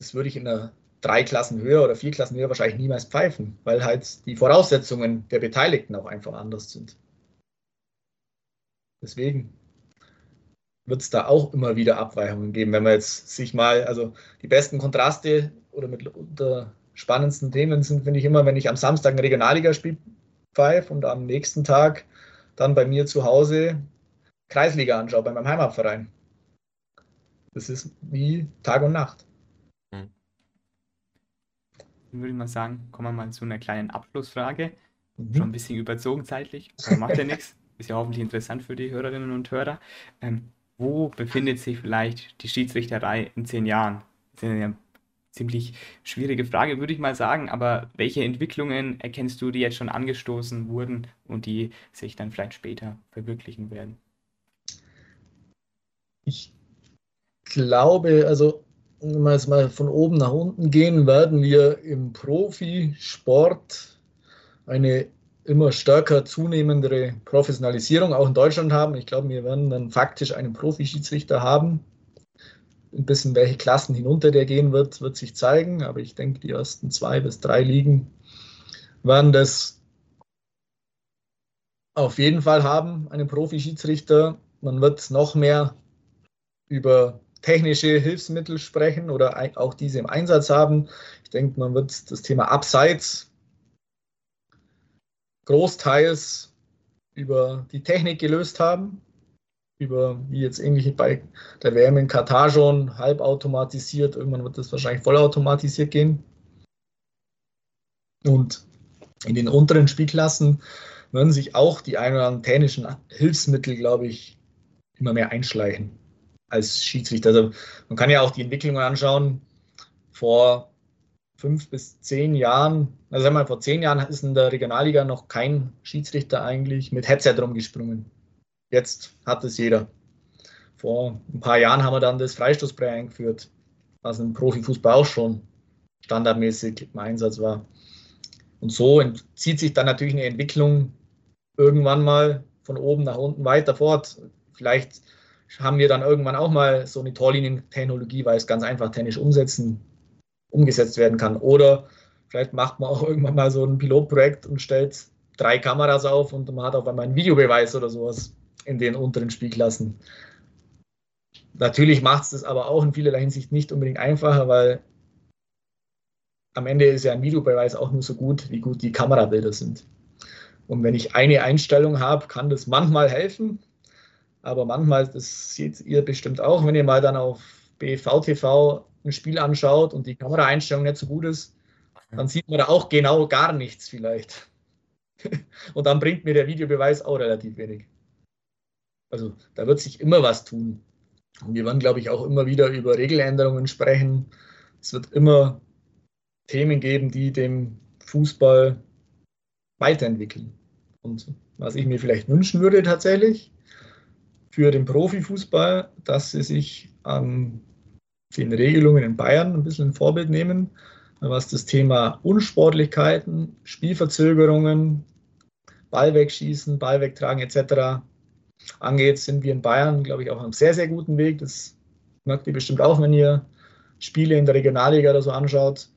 das würde ich in der drei Klassen höher oder vier Klassen höher wahrscheinlich niemals pfeifen, weil halt die Voraussetzungen der Beteiligten auch einfach anders sind. Deswegen wird es da auch immer wieder Abweichungen geben, wenn man jetzt sich mal, also die besten Kontraste oder mit der spannendsten Themen sind, finde ich immer, wenn ich am Samstag ein Regionalligaspiel pfeife und am nächsten Tag dann bei mir zu Hause Kreisliga anschaue, bei meinem Heimatverein. Das ist wie Tag und Nacht. Hm. Dann würde ich mal sagen, kommen wir mal zu einer kleinen Abschlussfrage. Mhm. Schon ein bisschen überzogen zeitlich, aber macht ja nichts. Ist ja hoffentlich interessant für die Hörerinnen und Hörer. Ähm, wo befindet sich vielleicht die Schiedsrichterei in zehn Jahren? Das ist eine ziemlich schwierige Frage, würde ich mal sagen. Aber welche Entwicklungen erkennst du, die jetzt schon angestoßen wurden und die sich dann vielleicht später verwirklichen werden? Ich glaube, also wenn wir jetzt mal von oben nach unten gehen, werden wir im Profisport eine immer stärker zunehmendere Professionalisierung auch in Deutschland haben. Ich glaube, wir werden dann faktisch einen Profi-Schiedsrichter haben. Ein bisschen welche Klassen hinunter der gehen wird, wird sich zeigen. Aber ich denke, die ersten zwei bis drei Ligen werden das auf jeden Fall haben, einen Profi-Schiedsrichter. Man wird noch mehr über technische Hilfsmittel sprechen oder auch diese im Einsatz haben. Ich denke, man wird das Thema Abseits großteils über die Technik gelöst haben, über wie jetzt ähnliche bei der WM in Katar schon halbautomatisiert, irgendwann wird das wahrscheinlich vollautomatisiert gehen. Und in den unteren Spielklassen werden sich auch die ein oder anderen technischen Hilfsmittel, glaube ich, immer mehr einschleichen als Schiedsrichter. Also man kann ja auch die Entwicklungen anschauen. Vor fünf bis zehn Jahren, also sagen wir mal, vor zehn Jahren ist in der Regionalliga noch kein Schiedsrichter eigentlich mit Headset rumgesprungen. Jetzt hat es jeder. Vor ein paar Jahren haben wir dann das Freistoßbrei eingeführt, was im Profifußball auch schon standardmäßig im Einsatz war. Und so zieht sich dann natürlich eine Entwicklung irgendwann mal von oben nach unten weiter fort. Vielleicht haben wir dann irgendwann auch mal so eine Torlinientechnologie, weil es ganz einfach technisch umsetzen umgesetzt werden kann. Oder vielleicht macht man auch irgendwann mal so ein Pilotprojekt und stellt drei Kameras auf und man hat auf einmal einen Videobeweis oder sowas in den unteren Spielklassen. Natürlich macht es das aber auch in vielerlei Hinsicht nicht unbedingt einfacher, weil am Ende ist ja ein Videobeweis auch nur so gut, wie gut die Kamerabilder sind. Und wenn ich eine Einstellung habe, kann das manchmal helfen, aber manchmal, das seht ihr bestimmt auch, wenn ihr mal dann auf BVTV ein Spiel anschaut und die Kameraeinstellung nicht so gut ist, dann sieht man da auch genau gar nichts vielleicht. und dann bringt mir der Videobeweis auch relativ wenig. Also da wird sich immer was tun. Und wir werden, glaube ich, auch immer wieder über Regeländerungen sprechen. Es wird immer Themen geben, die dem Fußball weiterentwickeln. Und was ich mir vielleicht wünschen würde tatsächlich für den Profifußball, dass sie sich an den Regelungen in Bayern ein bisschen ein Vorbild nehmen, was das Thema Unsportlichkeiten, Spielverzögerungen, Ball wegschießen, Ball wegtragen etc. angeht, sind wir in Bayern, glaube ich, auf einem sehr, sehr guten Weg. Das merkt ihr bestimmt auch, wenn ihr Spiele in der Regionalliga oder so anschaut.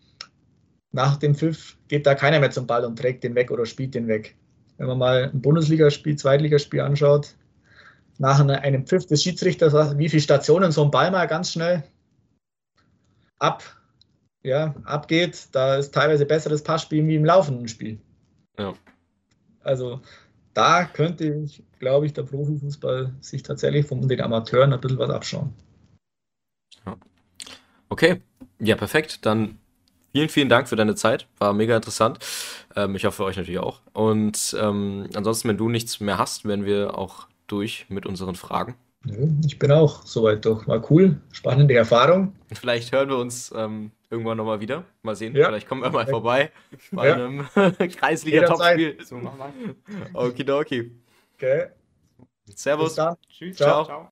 Nach dem Pfiff geht da keiner mehr zum Ball und trägt den weg oder spielt den weg. Wenn man mal ein Bundesligaspiel, Zweitligaspiel anschaut, nach einem Pfiff des Schiedsrichters, wie viele Stationen so ein Ball mal ganz schnell ab, ja, abgeht, da ist teilweise besseres Passspiel wie im laufenden Spiel. Ja. Also da könnte ich, glaube ich, der Profifußball sich tatsächlich von den Amateuren ein bisschen was abschauen. Ja. Okay, ja, perfekt. Dann vielen, vielen Dank für deine Zeit. War mega interessant. Ähm, ich hoffe, euch natürlich auch. Und ähm, ansonsten, wenn du nichts mehr hast, werden wir auch durch mit unseren Fragen. Ich bin auch soweit durch. War cool, spannende Erfahrung. Vielleicht hören wir uns ähm, irgendwann nochmal wieder. Mal sehen, ja. vielleicht kommen wir mal vorbei bei ja. einem Kreisliga-Topspiel. So, Okidoki. Okay. Servus. Tschüss. Ciao. Ciao.